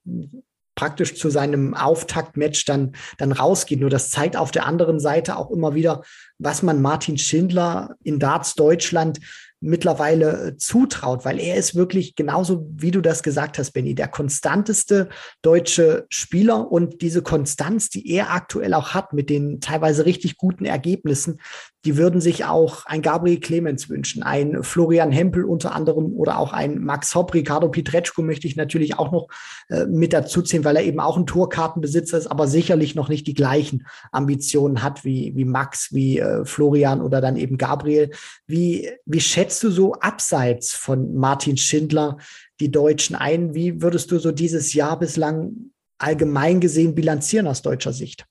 praktisch zu seinem Auftaktmatch dann, dann rausgeht. Nur das zeigt auf der anderen Seite auch immer wieder, was man Martin Schindler in Darts Deutschland mittlerweile äh, zutraut, weil er ist wirklich genauso, wie du das gesagt hast, Benny, der konstanteste deutsche Spieler. Und diese Konstanz, die er aktuell auch hat mit den teilweise richtig guten Ergebnissen, die würden sich auch ein Gabriel Clemens wünschen, ein Florian Hempel unter anderem oder auch ein Max Hopp, Ricardo Pietreczko möchte ich natürlich auch noch äh, mit dazu zählen, weil er eben auch ein Tourkartenbesitzer ist, aber sicherlich noch nicht die gleichen Ambitionen hat wie, wie Max, wie äh, Florian oder dann eben Gabriel. Wie, wie schätzt du so abseits von Martin Schindler die Deutschen ein? Wie würdest du so dieses Jahr bislang allgemein gesehen bilanzieren aus deutscher Sicht?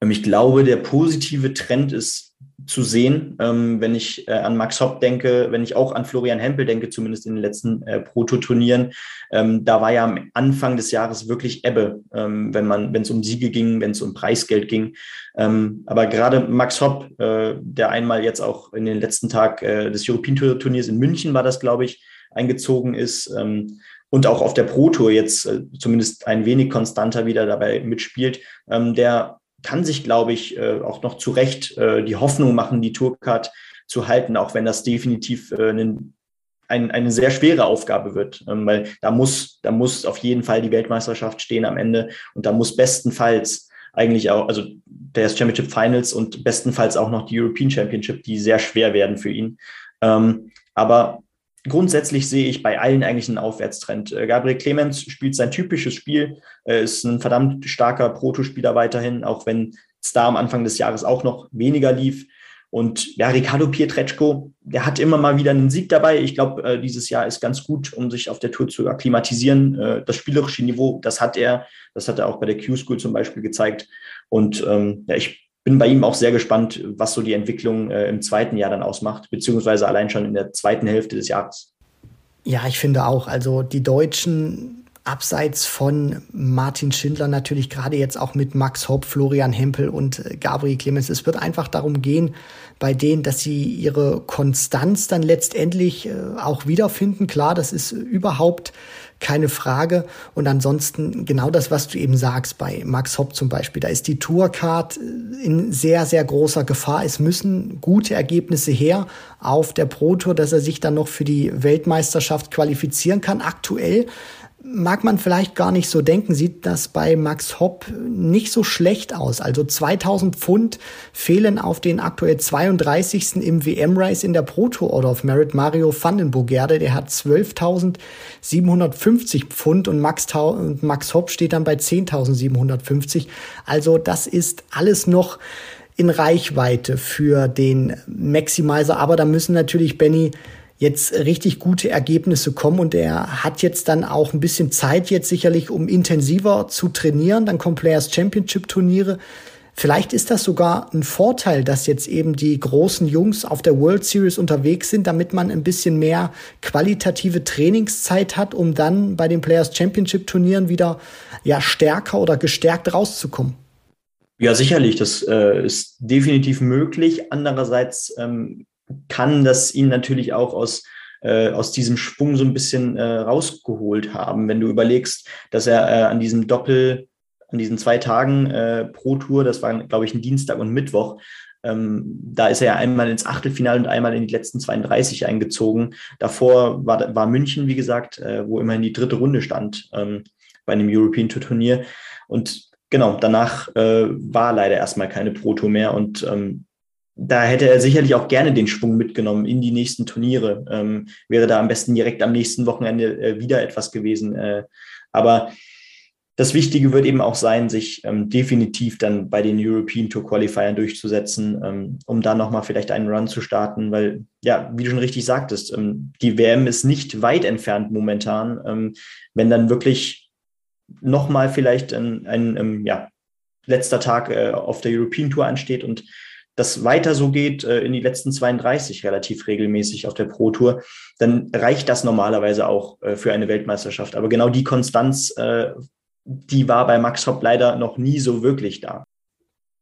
Ähm, ich glaube, der positive Trend ist zu sehen, ähm, wenn ich äh, an Max Hopp denke, wenn ich auch an Florian Hempel denke, zumindest in den letzten äh, Proto-Turnieren. Ähm, da war ja am Anfang des Jahres wirklich Ebbe, ähm, wenn man, wenn es um Siege ging, wenn es um Preisgeld ging. Ähm, aber gerade Max Hopp, äh, der einmal jetzt auch in den letzten Tag äh, des European Tour Turniers in München war das, glaube ich, eingezogen ist ähm, und auch auf der Pro Tour jetzt äh, zumindest ein wenig konstanter wieder dabei mitspielt, ähm, der kann sich, glaube ich, äh, auch noch zu Recht äh, die Hoffnung machen, die Tourcard zu halten, auch wenn das definitiv äh, ein, ein, eine sehr schwere Aufgabe wird, ähm, weil da muss, da muss auf jeden Fall die Weltmeisterschaft stehen am Ende und da muss bestenfalls eigentlich auch, also der Championship Finals und bestenfalls auch noch die European Championship, die sehr schwer werden für ihn. Ähm, aber grundsätzlich sehe ich bei allen eigentlich einen Aufwärtstrend. Äh, Gabriel Clemens spielt sein typisches Spiel, ist ein verdammt starker Protospieler weiterhin, auch wenn es da am Anfang des Jahres auch noch weniger lief. Und ja, Ricardo Pietreczko, der hat immer mal wieder einen Sieg dabei. Ich glaube, äh, dieses Jahr ist ganz gut, um sich auf der Tour zu akklimatisieren. Äh, das spielerische Niveau, das hat er. Das hat er auch bei der Q-School zum Beispiel gezeigt. Und ähm, ja, ich bin bei ihm auch sehr gespannt, was so die Entwicklung äh, im zweiten Jahr dann ausmacht, beziehungsweise allein schon in der zweiten Hälfte des Jahres. Ja, ich finde auch, also die Deutschen abseits von Martin Schindler natürlich gerade jetzt auch mit Max Hopp, Florian Hempel und äh, Gabriel Clemens. Es wird einfach darum gehen, bei denen, dass sie ihre Konstanz dann letztendlich äh, auch wiederfinden. Klar, das ist überhaupt keine Frage. Und ansonsten genau das, was du eben sagst bei Max Hopp zum Beispiel. Da ist die Tourcard äh, in sehr, sehr großer Gefahr. Es müssen gute Ergebnisse her auf der Pro Tour, dass er sich dann noch für die Weltmeisterschaft qualifizieren kann. Aktuell mag man vielleicht gar nicht so denken, sieht das bei Max Hopp nicht so schlecht aus. Also 2000 Pfund fehlen auf den aktuell 32. im WM-Race in der Pro Tour Order of Merit Mario van den Bogerde. Der hat 12.750 Pfund und Max, und Max Hopp steht dann bei 10.750. Also das ist alles noch in Reichweite für den Maximizer. Aber da müssen natürlich Benny jetzt richtig gute Ergebnisse kommen und er hat jetzt dann auch ein bisschen Zeit jetzt sicherlich, um intensiver zu trainieren. Dann kommen Players Championship Turniere. Vielleicht ist das sogar ein Vorteil, dass jetzt eben die großen Jungs auf der World Series unterwegs sind, damit man ein bisschen mehr qualitative Trainingszeit hat, um dann bei den Players Championship Turnieren wieder ja stärker oder gestärkt rauszukommen. Ja, sicherlich. Das äh, ist definitiv möglich. Andererseits ähm, kann das ihn natürlich auch aus äh, aus diesem Sprung so ein bisschen äh, rausgeholt haben. Wenn du überlegst, dass er äh, an diesem Doppel, an diesen zwei Tagen äh, pro Tour, das waren, glaube ich, ein Dienstag und Mittwoch, ähm, da ist er ja einmal ins Achtelfinale und einmal in die letzten 32 eingezogen. Davor war, war München, wie gesagt, äh, wo immerhin die dritte Runde stand ähm, bei einem European Tour Turnier. Und genau, danach äh, war leider erstmal keine Proto mehr und ähm, da hätte er sicherlich auch gerne den Schwung mitgenommen in die nächsten Turniere. Ähm, wäre da am besten direkt am nächsten Wochenende äh, wieder etwas gewesen. Äh, aber das Wichtige wird eben auch sein, sich ähm, definitiv dann bei den European Tour Qualifiern durchzusetzen, ähm, um da nochmal vielleicht einen Run zu starten, weil, ja, wie du schon richtig sagtest, ähm, die WM ist nicht weit entfernt momentan. Ähm, wenn dann wirklich nochmal vielleicht ein, ein, ähm, ja, letzter Tag äh, auf der European Tour ansteht und das weiter so geht äh, in die letzten 32 relativ regelmäßig auf der Pro Tour, dann reicht das normalerweise auch äh, für eine Weltmeisterschaft. Aber genau die Konstanz, äh, die war bei Max Hopp leider noch nie so wirklich da.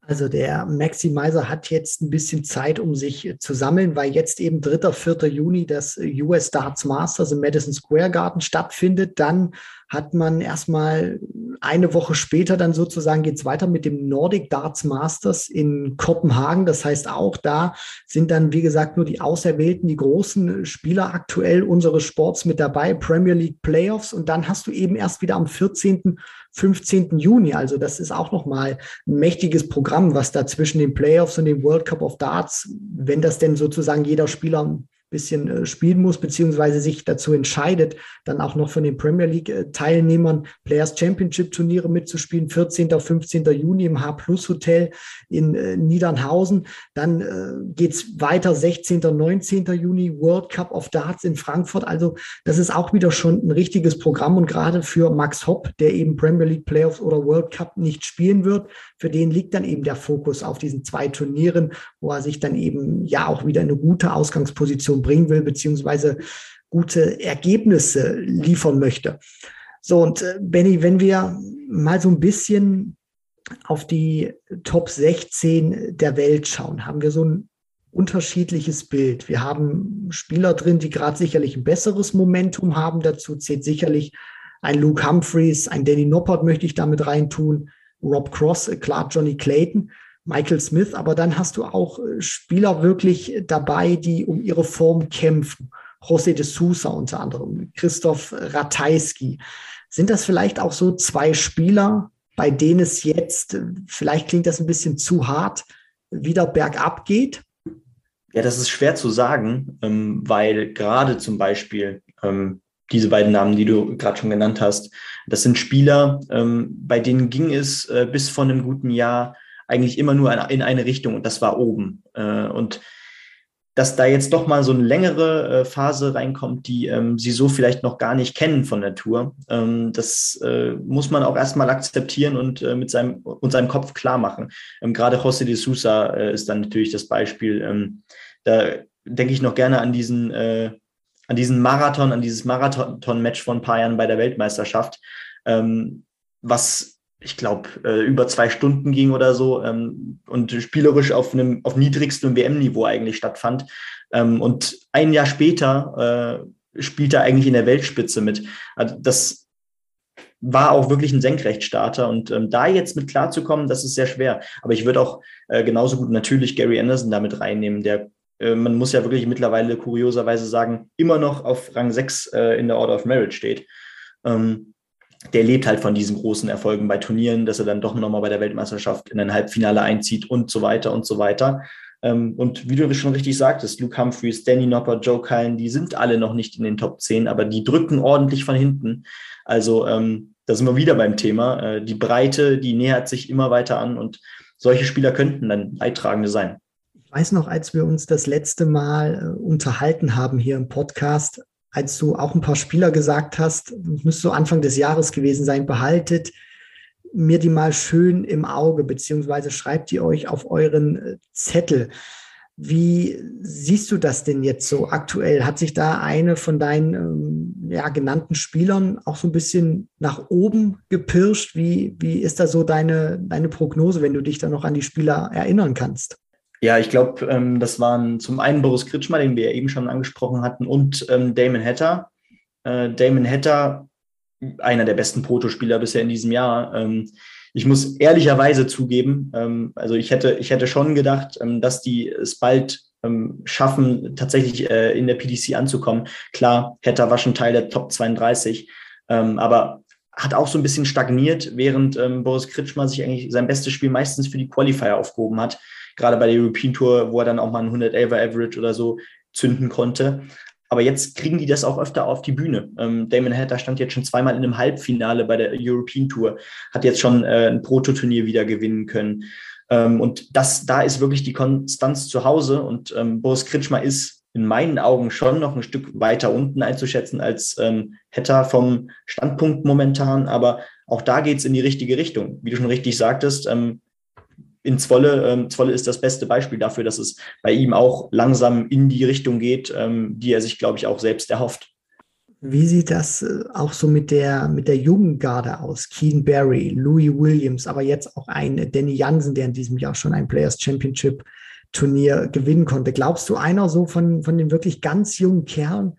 Also der Maximizer hat jetzt ein bisschen Zeit, um sich zu sammeln, weil jetzt eben 3. 4. Juni das US Darts Masters im Madison Square Garden stattfindet. Dann hat man erstmal eine Woche später dann sozusagen geht's weiter mit dem Nordic Darts Masters in Kopenhagen. Das heißt, auch da sind dann, wie gesagt, nur die Auserwählten, die großen Spieler aktuell unseres Sports mit dabei, Premier League Playoffs. Und dann hast du eben erst wieder am 14., 15. Juni. Also das ist auch nochmal ein mächtiges Programm, was da zwischen den Playoffs und dem World Cup of Darts, wenn das denn sozusagen jeder Spieler bisschen äh, spielen muss, beziehungsweise sich dazu entscheidet, dann auch noch von den Premier League-Teilnehmern Players Championship-Turniere mitzuspielen. 14. 15. Juni im H-Plus-Hotel in äh, Niedernhausen. Dann äh, geht's weiter 16. 19. Juni World Cup of Darts in Frankfurt. Also das ist auch wieder schon ein richtiges Programm und gerade für Max Hopp, der eben Premier League Playoffs oder World Cup nicht spielen wird, für den liegt dann eben der Fokus auf diesen zwei Turnieren, wo er sich dann eben ja auch wieder eine gute Ausgangsposition bringen will, beziehungsweise gute Ergebnisse liefern möchte. So, und äh, Benny, wenn wir mal so ein bisschen auf die Top 16 der Welt schauen, haben wir so ein unterschiedliches Bild. Wir haben Spieler drin, die gerade sicherlich ein besseres Momentum haben. Dazu zählt sicherlich ein Luke Humphreys, ein Danny Noppert möchte ich damit reintun, Rob Cross, äh, klar Johnny Clayton. Michael Smith, aber dann hast du auch äh, Spieler wirklich dabei, die um ihre Form kämpfen. José de Sousa unter anderem, Christoph Ratajski. Sind das vielleicht auch so zwei Spieler, bei denen es jetzt, äh, vielleicht klingt das ein bisschen zu hart, wieder bergab geht? Ja, das ist schwer zu sagen, ähm, weil gerade zum Beispiel ähm, diese beiden Namen, die du gerade schon genannt hast, das sind Spieler, ähm, bei denen ging es äh, bis vor einem guten Jahr eigentlich immer nur in eine Richtung und das war oben. Äh, und dass da jetzt doch mal so eine längere äh, Phase reinkommt, die ähm, sie so vielleicht noch gar nicht kennen von der Tour, ähm, das äh, muss man auch erstmal akzeptieren und äh, mit seinem, und seinem Kopf klar machen. Ähm, gerade José de Sousa äh, ist dann natürlich das Beispiel. Ähm, da denke ich noch gerne an diesen, äh, an diesen Marathon, an dieses Marathon-Match von ein paar Jahren bei der Weltmeisterschaft, ähm, was ich glaube, äh, über zwei Stunden ging oder so ähm, und spielerisch auf einem auf niedrigstem WM-Niveau eigentlich stattfand. Ähm, und ein Jahr später äh, spielt er eigentlich in der Weltspitze mit. Also das war auch wirklich ein Senkrechtstarter und ähm, da jetzt mit klarzukommen, das ist sehr schwer. Aber ich würde auch äh, genauso gut natürlich Gary Anderson damit reinnehmen, der man muss ja wirklich mittlerweile kurioserweise sagen, immer noch auf Rang 6 äh, in der Order of Merit steht. Ähm, der lebt halt von diesen großen Erfolgen bei Turnieren, dass er dann doch nochmal bei der Weltmeisterschaft in ein Halbfinale einzieht und so weiter und so weiter. Ähm, und wie du schon richtig sagtest, Luke Humphreys, Danny Nopper, Joe Cullen, die sind alle noch nicht in den Top 10, aber die drücken ordentlich von hinten. Also ähm, da sind wir wieder beim Thema. Äh, die Breite, die nähert sich immer weiter an und solche Spieler könnten dann Leidtragende sein. Weiß noch, als wir uns das letzte Mal äh, unterhalten haben hier im Podcast, als du auch ein paar Spieler gesagt hast, müsste so Anfang des Jahres gewesen sein, behaltet mir die mal schön im Auge, beziehungsweise schreibt die euch auf euren äh, Zettel. Wie siehst du das denn jetzt so aktuell? Hat sich da eine von deinen ähm, ja, genannten Spielern auch so ein bisschen nach oben gepirscht? Wie, wie ist da so deine, deine Prognose, wenn du dich da noch an die Spieler erinnern kannst? Ja, ich glaube, ähm, das waren zum einen Boris Kritschmer, den wir ja eben schon angesprochen hatten, und ähm, Damon Hatter. Äh, Damon Hatter, einer der besten Protospieler bisher in diesem Jahr. Ähm, ich muss ehrlicherweise zugeben, ähm, also ich hätte, ich hätte schon gedacht, ähm, dass die es bald ähm, schaffen, tatsächlich äh, in der PDC anzukommen. Klar, Hatter war schon Teil der Top 32, aber hat auch so ein bisschen stagniert, während Boris Kritschmer sich eigentlich sein bestes Spiel meistens für die Qualifier aufgehoben hat gerade bei der European Tour, wo er dann auch mal ein 111er Average oder so zünden konnte. Aber jetzt kriegen die das auch öfter auf die Bühne. Ähm, Damon Hatter stand jetzt schon zweimal in einem Halbfinale bei der European Tour, hat jetzt schon äh, ein Prototurnier wieder gewinnen können. Ähm, und das, da ist wirklich die Konstanz zu Hause. Und ähm, Boris Kritschmer ist in meinen Augen schon noch ein Stück weiter unten einzuschätzen als ähm, Hatter vom Standpunkt momentan. Aber auch da geht es in die richtige Richtung. Wie du schon richtig sagtest, ähm, in Zwolle, ähm, Zwolle ist das beste Beispiel dafür, dass es bei ihm auch langsam in die Richtung geht, ähm, die er sich, glaube ich, auch selbst erhofft. Wie sieht das äh, auch so mit der, mit der jungen Garde aus? Keen Barry, Louis Williams, aber jetzt auch ein Danny Jansen, der in diesem Jahr schon ein Players Championship Turnier gewinnen konnte. Glaubst du, einer so von, von den wirklich ganz jungen Kerlen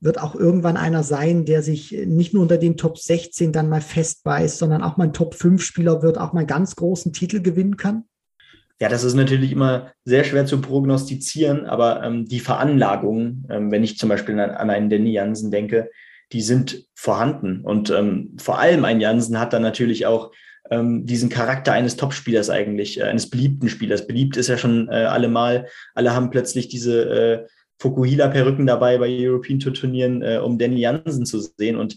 wird auch irgendwann einer sein, der sich nicht nur unter den Top 16 dann mal festbeißt, sondern auch mal ein Top 5 Spieler wird, auch mal einen ganz großen Titel gewinnen kann? Ja, das ist natürlich immer sehr schwer zu prognostizieren, aber ähm, die Veranlagungen, ähm, wenn ich zum Beispiel an, an einen Danny Jansen denke, die sind vorhanden. Und ähm, vor allem ein Jansen hat dann natürlich auch ähm, diesen Charakter eines Topspielers eigentlich, äh, eines beliebten Spielers. Beliebt ist ja schon äh, allemal. Alle haben plötzlich diese, äh, Fukuhila-Perücken dabei bei European Tour Turnieren, äh, um Danny Jansen zu sehen. Und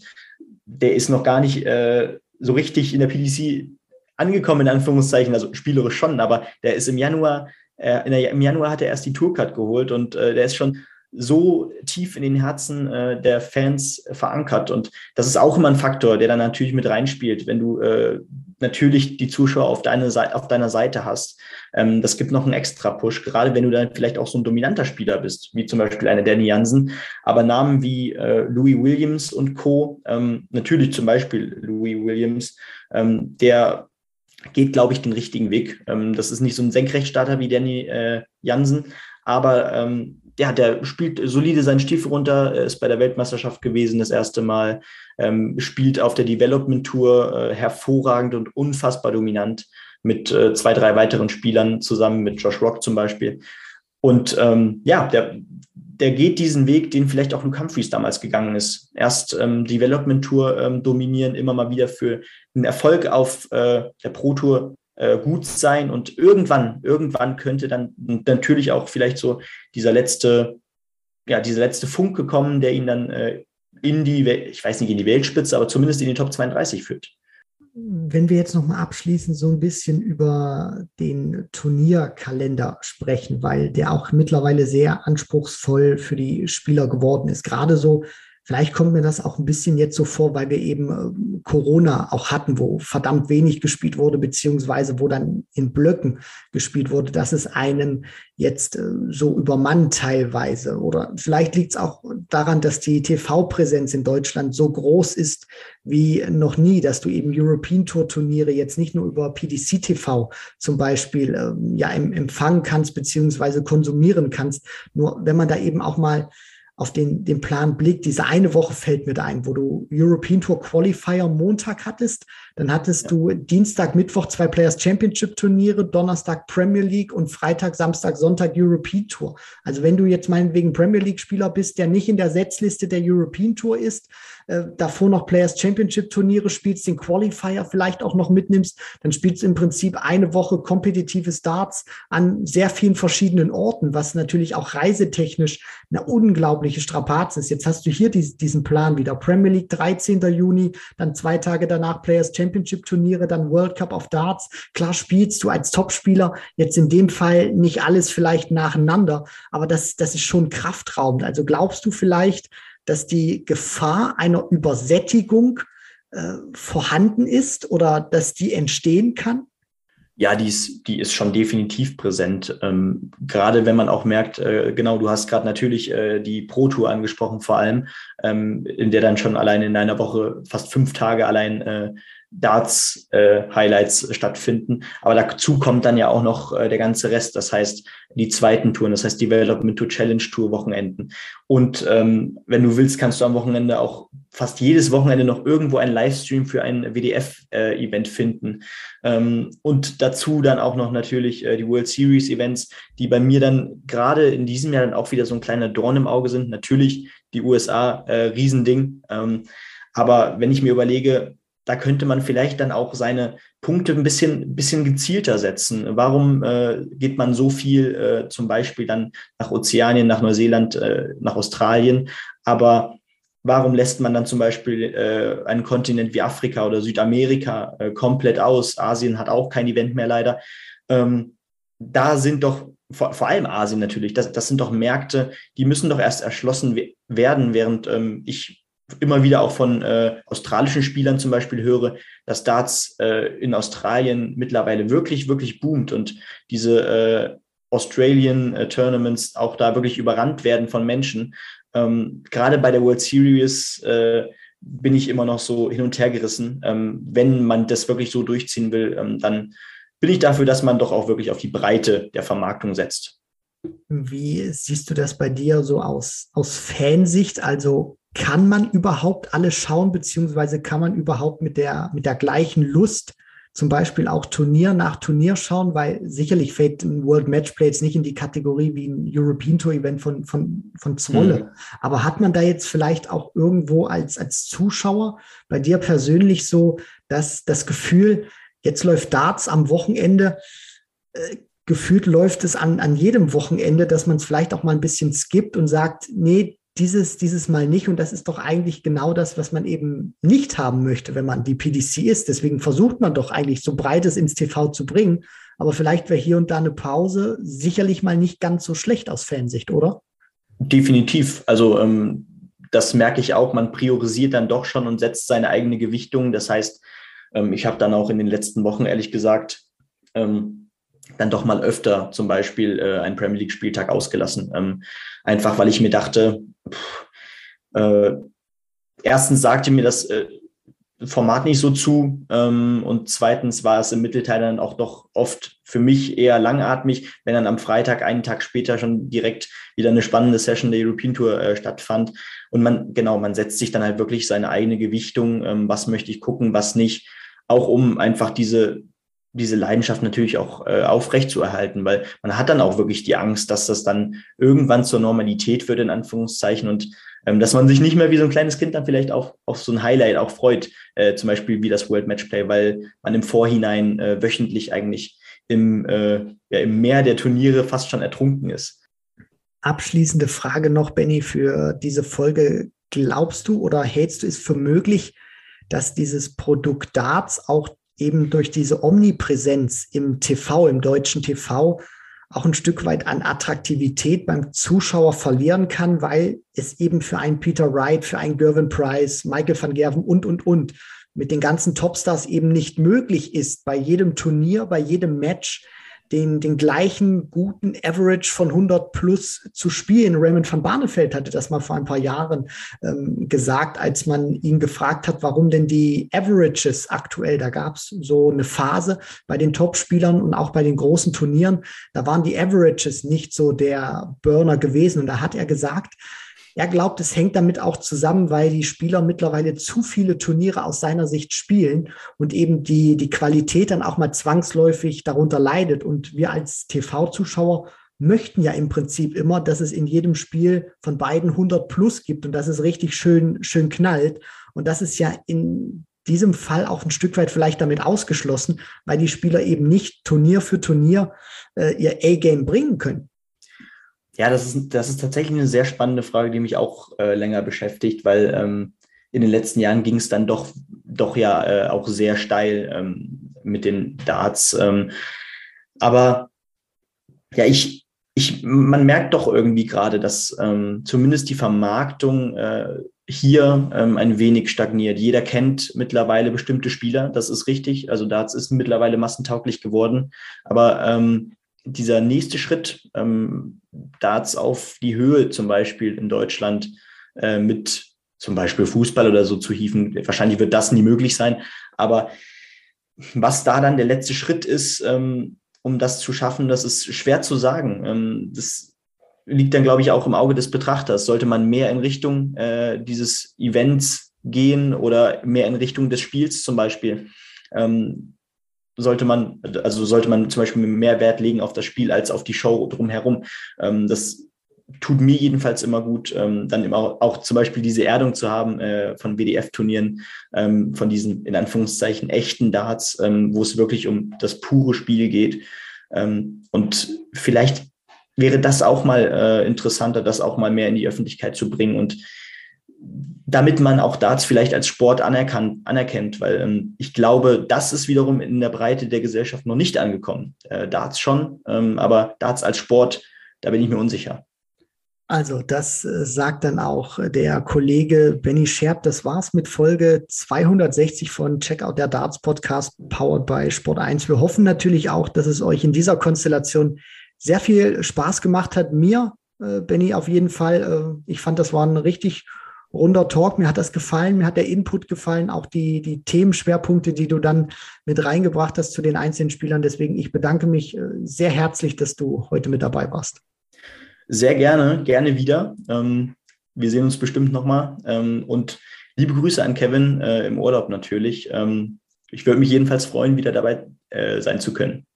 der ist noch gar nicht äh, so richtig in der PDC angekommen, in Anführungszeichen, also spielerisch schon, aber der ist im Januar, äh, der, im Januar hat er erst die Tourcard geholt und äh, der ist schon so tief in den Herzen äh, der Fans verankert. Und das ist auch immer ein Faktor, der dann natürlich mit reinspielt, wenn du äh, natürlich die Zuschauer auf, deine Seite, auf deiner Seite hast. Ähm, das gibt noch einen extra Push, gerade wenn du dann vielleicht auch so ein dominanter Spieler bist, wie zum Beispiel eine Danny Jansen. Aber Namen wie äh, Louis Williams und Co., ähm, natürlich zum Beispiel Louis Williams, ähm, der geht, glaube ich, den richtigen Weg. Ähm, das ist nicht so ein Senkrechtstarter wie Danny äh, Jansen, aber ähm, ja, der spielt solide seinen Stiefel runter, ist bei der Weltmeisterschaft gewesen das erste Mal, ähm, spielt auf der Development Tour äh, hervorragend und unfassbar dominant mit äh, zwei, drei weiteren Spielern zusammen, mit Josh Rock zum Beispiel. Und ähm, ja, der, der geht diesen Weg, den vielleicht auch Luke Humphreys damals gegangen ist. Erst ähm, Development Tour ähm, dominieren, immer mal wieder für einen Erfolg auf äh, der Pro Tour äh, gut sein und irgendwann, irgendwann könnte dann natürlich auch vielleicht so dieser letzte, ja, dieser letzte Funke kommen, der ihn dann äh, in die, ich weiß nicht, in die Weltspitze, aber zumindest in die Top 32 führt. Wenn wir jetzt nochmal abschließend so ein bisschen über den Turnierkalender sprechen, weil der auch mittlerweile sehr anspruchsvoll für die Spieler geworden ist. Gerade so Vielleicht kommt mir das auch ein bisschen jetzt so vor, weil wir eben äh, Corona auch hatten, wo verdammt wenig gespielt wurde, beziehungsweise wo dann in Blöcken gespielt wurde, dass es einen jetzt äh, so übermannt teilweise. Oder vielleicht liegt es auch daran, dass die TV-Präsenz in Deutschland so groß ist wie noch nie, dass du eben European Tour Turniere jetzt nicht nur über PDC TV zum Beispiel ähm, ja empfangen kannst, beziehungsweise konsumieren kannst. Nur wenn man da eben auch mal auf den, den Plan blickt, diese eine Woche fällt mir da ein, wo du European Tour Qualifier Montag hattest, dann hattest ja. du Dienstag, Mittwoch zwei Players Championship Turniere, Donnerstag Premier League und Freitag, Samstag, Sonntag European Tour. Also wenn du jetzt meinetwegen Premier League Spieler bist, der nicht in der Setzliste der European Tour ist, äh, davor noch Players Championship Turniere spielst, den Qualifier vielleicht auch noch mitnimmst, dann spielst du im Prinzip eine Woche kompetitive Starts an sehr vielen verschiedenen Orten, was natürlich auch reisetechnisch eine unglaubliche Strapaze ist. Jetzt hast du hier diesen Plan wieder. Premier League 13. Juni, dann zwei Tage danach Players Championship Turniere, dann World Cup of Darts. Klar spielst du als Topspieler jetzt in dem Fall nicht alles vielleicht nacheinander, aber das, das ist schon kraftraubend. Also glaubst du vielleicht, dass die Gefahr einer Übersättigung äh, vorhanden ist oder dass die entstehen kann? Ja, die ist, die ist schon definitiv präsent. Ähm, gerade wenn man auch merkt, äh, genau, du hast gerade natürlich äh, die Pro Tour angesprochen, vor allem, ähm, in der dann schon allein in einer Woche fast fünf Tage allein äh, Darts-Highlights äh, stattfinden. Aber dazu kommt dann ja auch noch äh, der ganze Rest, das heißt die zweiten Touren, das heißt Development Tour, Challenge Tour Wochenenden. Und ähm, wenn du willst, kannst du am Wochenende auch fast jedes Wochenende noch irgendwo einen Livestream für ein WDF-Event äh, finden. Ähm, und dazu dann auch noch natürlich äh, die World Series Events, die bei mir dann gerade in diesem Jahr dann auch wieder so ein kleiner Dorn im Auge sind. Natürlich die USA, äh, Riesending. Ähm, aber wenn ich mir überlege, da könnte man vielleicht dann auch seine Punkte ein bisschen, bisschen gezielter setzen. Warum äh, geht man so viel äh, zum Beispiel dann nach Ozeanien, nach Neuseeland, äh, nach Australien, aber warum lässt man dann zum Beispiel äh, einen Kontinent wie Afrika oder Südamerika äh, komplett aus? Asien hat auch kein Event mehr leider. Ähm, da sind doch vor, vor allem Asien natürlich, das, das sind doch Märkte, die müssen doch erst erschlossen werden, während ähm, ich immer wieder auch von äh, australischen Spielern zum Beispiel höre, dass Darts äh, in Australien mittlerweile wirklich, wirklich boomt und diese äh, Australian äh, Tournaments auch da wirklich überrannt werden von Menschen. Ähm, Gerade bei der World Series äh, bin ich immer noch so hin und her gerissen. Ähm, wenn man das wirklich so durchziehen will, ähm, dann bin ich dafür, dass man doch auch wirklich auf die Breite der Vermarktung setzt. Wie siehst du das bei dir so aus, aus Fansicht? Also kann man überhaupt alles schauen, beziehungsweise kann man überhaupt mit der, mit der gleichen Lust zum Beispiel auch Turnier nach Turnier schauen, weil sicherlich fällt ein World Matchplay jetzt nicht in die Kategorie wie ein European Tour Event von, von, von Zwolle. Mhm. Aber hat man da jetzt vielleicht auch irgendwo als, als Zuschauer bei dir persönlich so das, das Gefühl, jetzt läuft Darts am Wochenende, äh, gefühlt läuft es an, an jedem Wochenende, dass man es vielleicht auch mal ein bisschen skippt und sagt, nee, dieses, dieses Mal nicht. Und das ist doch eigentlich genau das, was man eben nicht haben möchte, wenn man die PDC ist. Deswegen versucht man doch eigentlich so Breites ins TV zu bringen. Aber vielleicht wäre hier und da eine Pause sicherlich mal nicht ganz so schlecht aus Fansicht, oder? Definitiv. Also ähm, das merke ich auch. Man priorisiert dann doch schon und setzt seine eigene Gewichtung. Das heißt, ähm, ich habe dann auch in den letzten Wochen ehrlich gesagt ähm, dann doch mal öfter zum Beispiel äh, einen Premier League Spieltag ausgelassen. Ähm, einfach weil ich mir dachte, pff, äh, erstens sagte mir das äh, Format nicht so zu ähm, und zweitens war es im Mittelteil dann auch doch oft für mich eher langatmig, wenn dann am Freitag einen Tag später schon direkt wieder eine spannende Session der European Tour äh, stattfand. Und man genau man setzt sich dann halt wirklich seine eigene Gewichtung, ähm, was möchte ich gucken, was nicht, auch um einfach diese diese Leidenschaft natürlich auch äh, aufrecht weil man hat dann auch wirklich die Angst, dass das dann irgendwann zur Normalität wird, in Anführungszeichen, und ähm, dass man sich nicht mehr wie so ein kleines Kind dann vielleicht auch auf so ein Highlight auch freut, äh, zum Beispiel wie das World Matchplay, weil man im Vorhinein äh, wöchentlich eigentlich im, äh, ja, im Meer der Turniere fast schon ertrunken ist. Abschließende Frage noch, Benny, für diese Folge. Glaubst du oder hältst du es für möglich, dass dieses Produkt Darts auch eben durch diese Omnipräsenz im TV, im deutschen TV, auch ein Stück weit an Attraktivität beim Zuschauer verlieren kann, weil es eben für einen Peter Wright, für einen Gervin Price, Michael van Gerven und, und, und mit den ganzen Topstars eben nicht möglich ist, bei jedem Turnier, bei jedem Match den, den gleichen guten Average von 100 plus zu spielen. Raymond van Barneveld hatte das mal vor ein paar Jahren ähm, gesagt, als man ihn gefragt hat, warum denn die Averages aktuell, da gab es so eine Phase bei den Topspielern und auch bei den großen Turnieren, da waren die Averages nicht so der Burner gewesen. Und da hat er gesagt, er glaubt, es hängt damit auch zusammen, weil die Spieler mittlerweile zu viele Turniere aus seiner Sicht spielen und eben die, die Qualität dann auch mal zwangsläufig darunter leidet. Und wir als TV-Zuschauer möchten ja im Prinzip immer, dass es in jedem Spiel von beiden 100 plus gibt und dass es richtig schön, schön knallt. Und das ist ja in diesem Fall auch ein Stück weit vielleicht damit ausgeschlossen, weil die Spieler eben nicht Turnier für Turnier äh, ihr A-Game bringen können. Ja, das ist, das ist tatsächlich eine sehr spannende Frage, die mich auch äh, länger beschäftigt, weil ähm, in den letzten Jahren ging es dann doch, doch ja äh, auch sehr steil ähm, mit den Darts. Ähm, aber ja, ich, ich, man merkt doch irgendwie gerade, dass ähm, zumindest die Vermarktung äh, hier ähm, ein wenig stagniert. Jeder kennt mittlerweile bestimmte Spieler, das ist richtig. Also Darts ist mittlerweile massentauglich geworden. Aber ähm, dieser nächste Schritt, ähm, Darts auf die Höhe zum Beispiel in Deutschland äh, mit zum Beispiel Fußball oder so zu hieven, wahrscheinlich wird das nie möglich sein. Aber was da dann der letzte Schritt ist, ähm, um das zu schaffen, das ist schwer zu sagen. Ähm, das liegt dann, glaube ich, auch im Auge des Betrachters. Sollte man mehr in Richtung äh, dieses Events gehen oder mehr in Richtung des Spiels zum Beispiel? Ähm, sollte man, also sollte man zum Beispiel mehr Wert legen auf das Spiel als auf die Show drumherum. Ähm, das tut mir jedenfalls immer gut, ähm, dann immer auch, zum Beispiel diese Erdung zu haben äh, von WDF-Turnieren, ähm, von diesen in Anführungszeichen echten Darts, ähm, wo es wirklich um das pure Spiel geht. Ähm, und vielleicht wäre das auch mal äh, interessanter, das auch mal mehr in die Öffentlichkeit zu bringen und damit man auch Darts vielleicht als Sport anerkannt, anerkennt, weil ähm, ich glaube, das ist wiederum in der Breite der Gesellschaft noch nicht angekommen. Äh, Darts schon, ähm, aber Darts als Sport, da bin ich mir unsicher. Also, das äh, sagt dann auch der Kollege Benny Scherb. Das war's mit Folge 260 von Checkout der Darts Podcast, powered by Sport 1. Wir hoffen natürlich auch, dass es euch in dieser Konstellation sehr viel Spaß gemacht hat. Mir, äh, Benny, auf jeden Fall. Äh, ich fand, das war ein richtig runder Talk. Mir hat das gefallen, mir hat der Input gefallen, auch die, die Themenschwerpunkte, die du dann mit reingebracht hast zu den einzelnen Spielern. Deswegen, ich bedanke mich äh, sehr herzlich, dass du heute mit dabei warst. Sehr gerne, gerne wieder. Ähm, wir sehen uns bestimmt nochmal. Ähm, und liebe Grüße an Kevin äh, im Urlaub natürlich. Ähm, ich würde mich jedenfalls freuen, wieder dabei äh, sein zu können.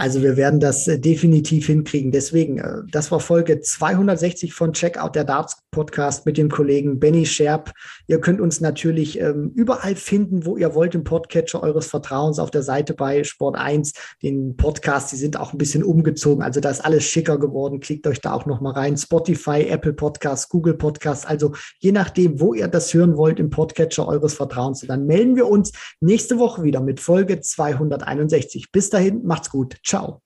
Also wir werden das äh, definitiv hinkriegen. Deswegen, äh, das war Folge 260 von Checkout der Darts Podcast mit dem Kollegen Benny Scherp. Ihr könnt uns natürlich ähm, überall finden, wo ihr wollt, im Podcatcher eures Vertrauens auf der Seite bei Sport 1. Den Podcast, die sind auch ein bisschen umgezogen. Also da ist alles schicker geworden. Klickt euch da auch nochmal rein. Spotify, Apple Podcast, Google Podcast. Also je nachdem, wo ihr das hören wollt im Podcatcher eures Vertrauens. dann melden wir uns nächste Woche wieder mit Folge 261. Bis dahin, macht's gut. Ciao.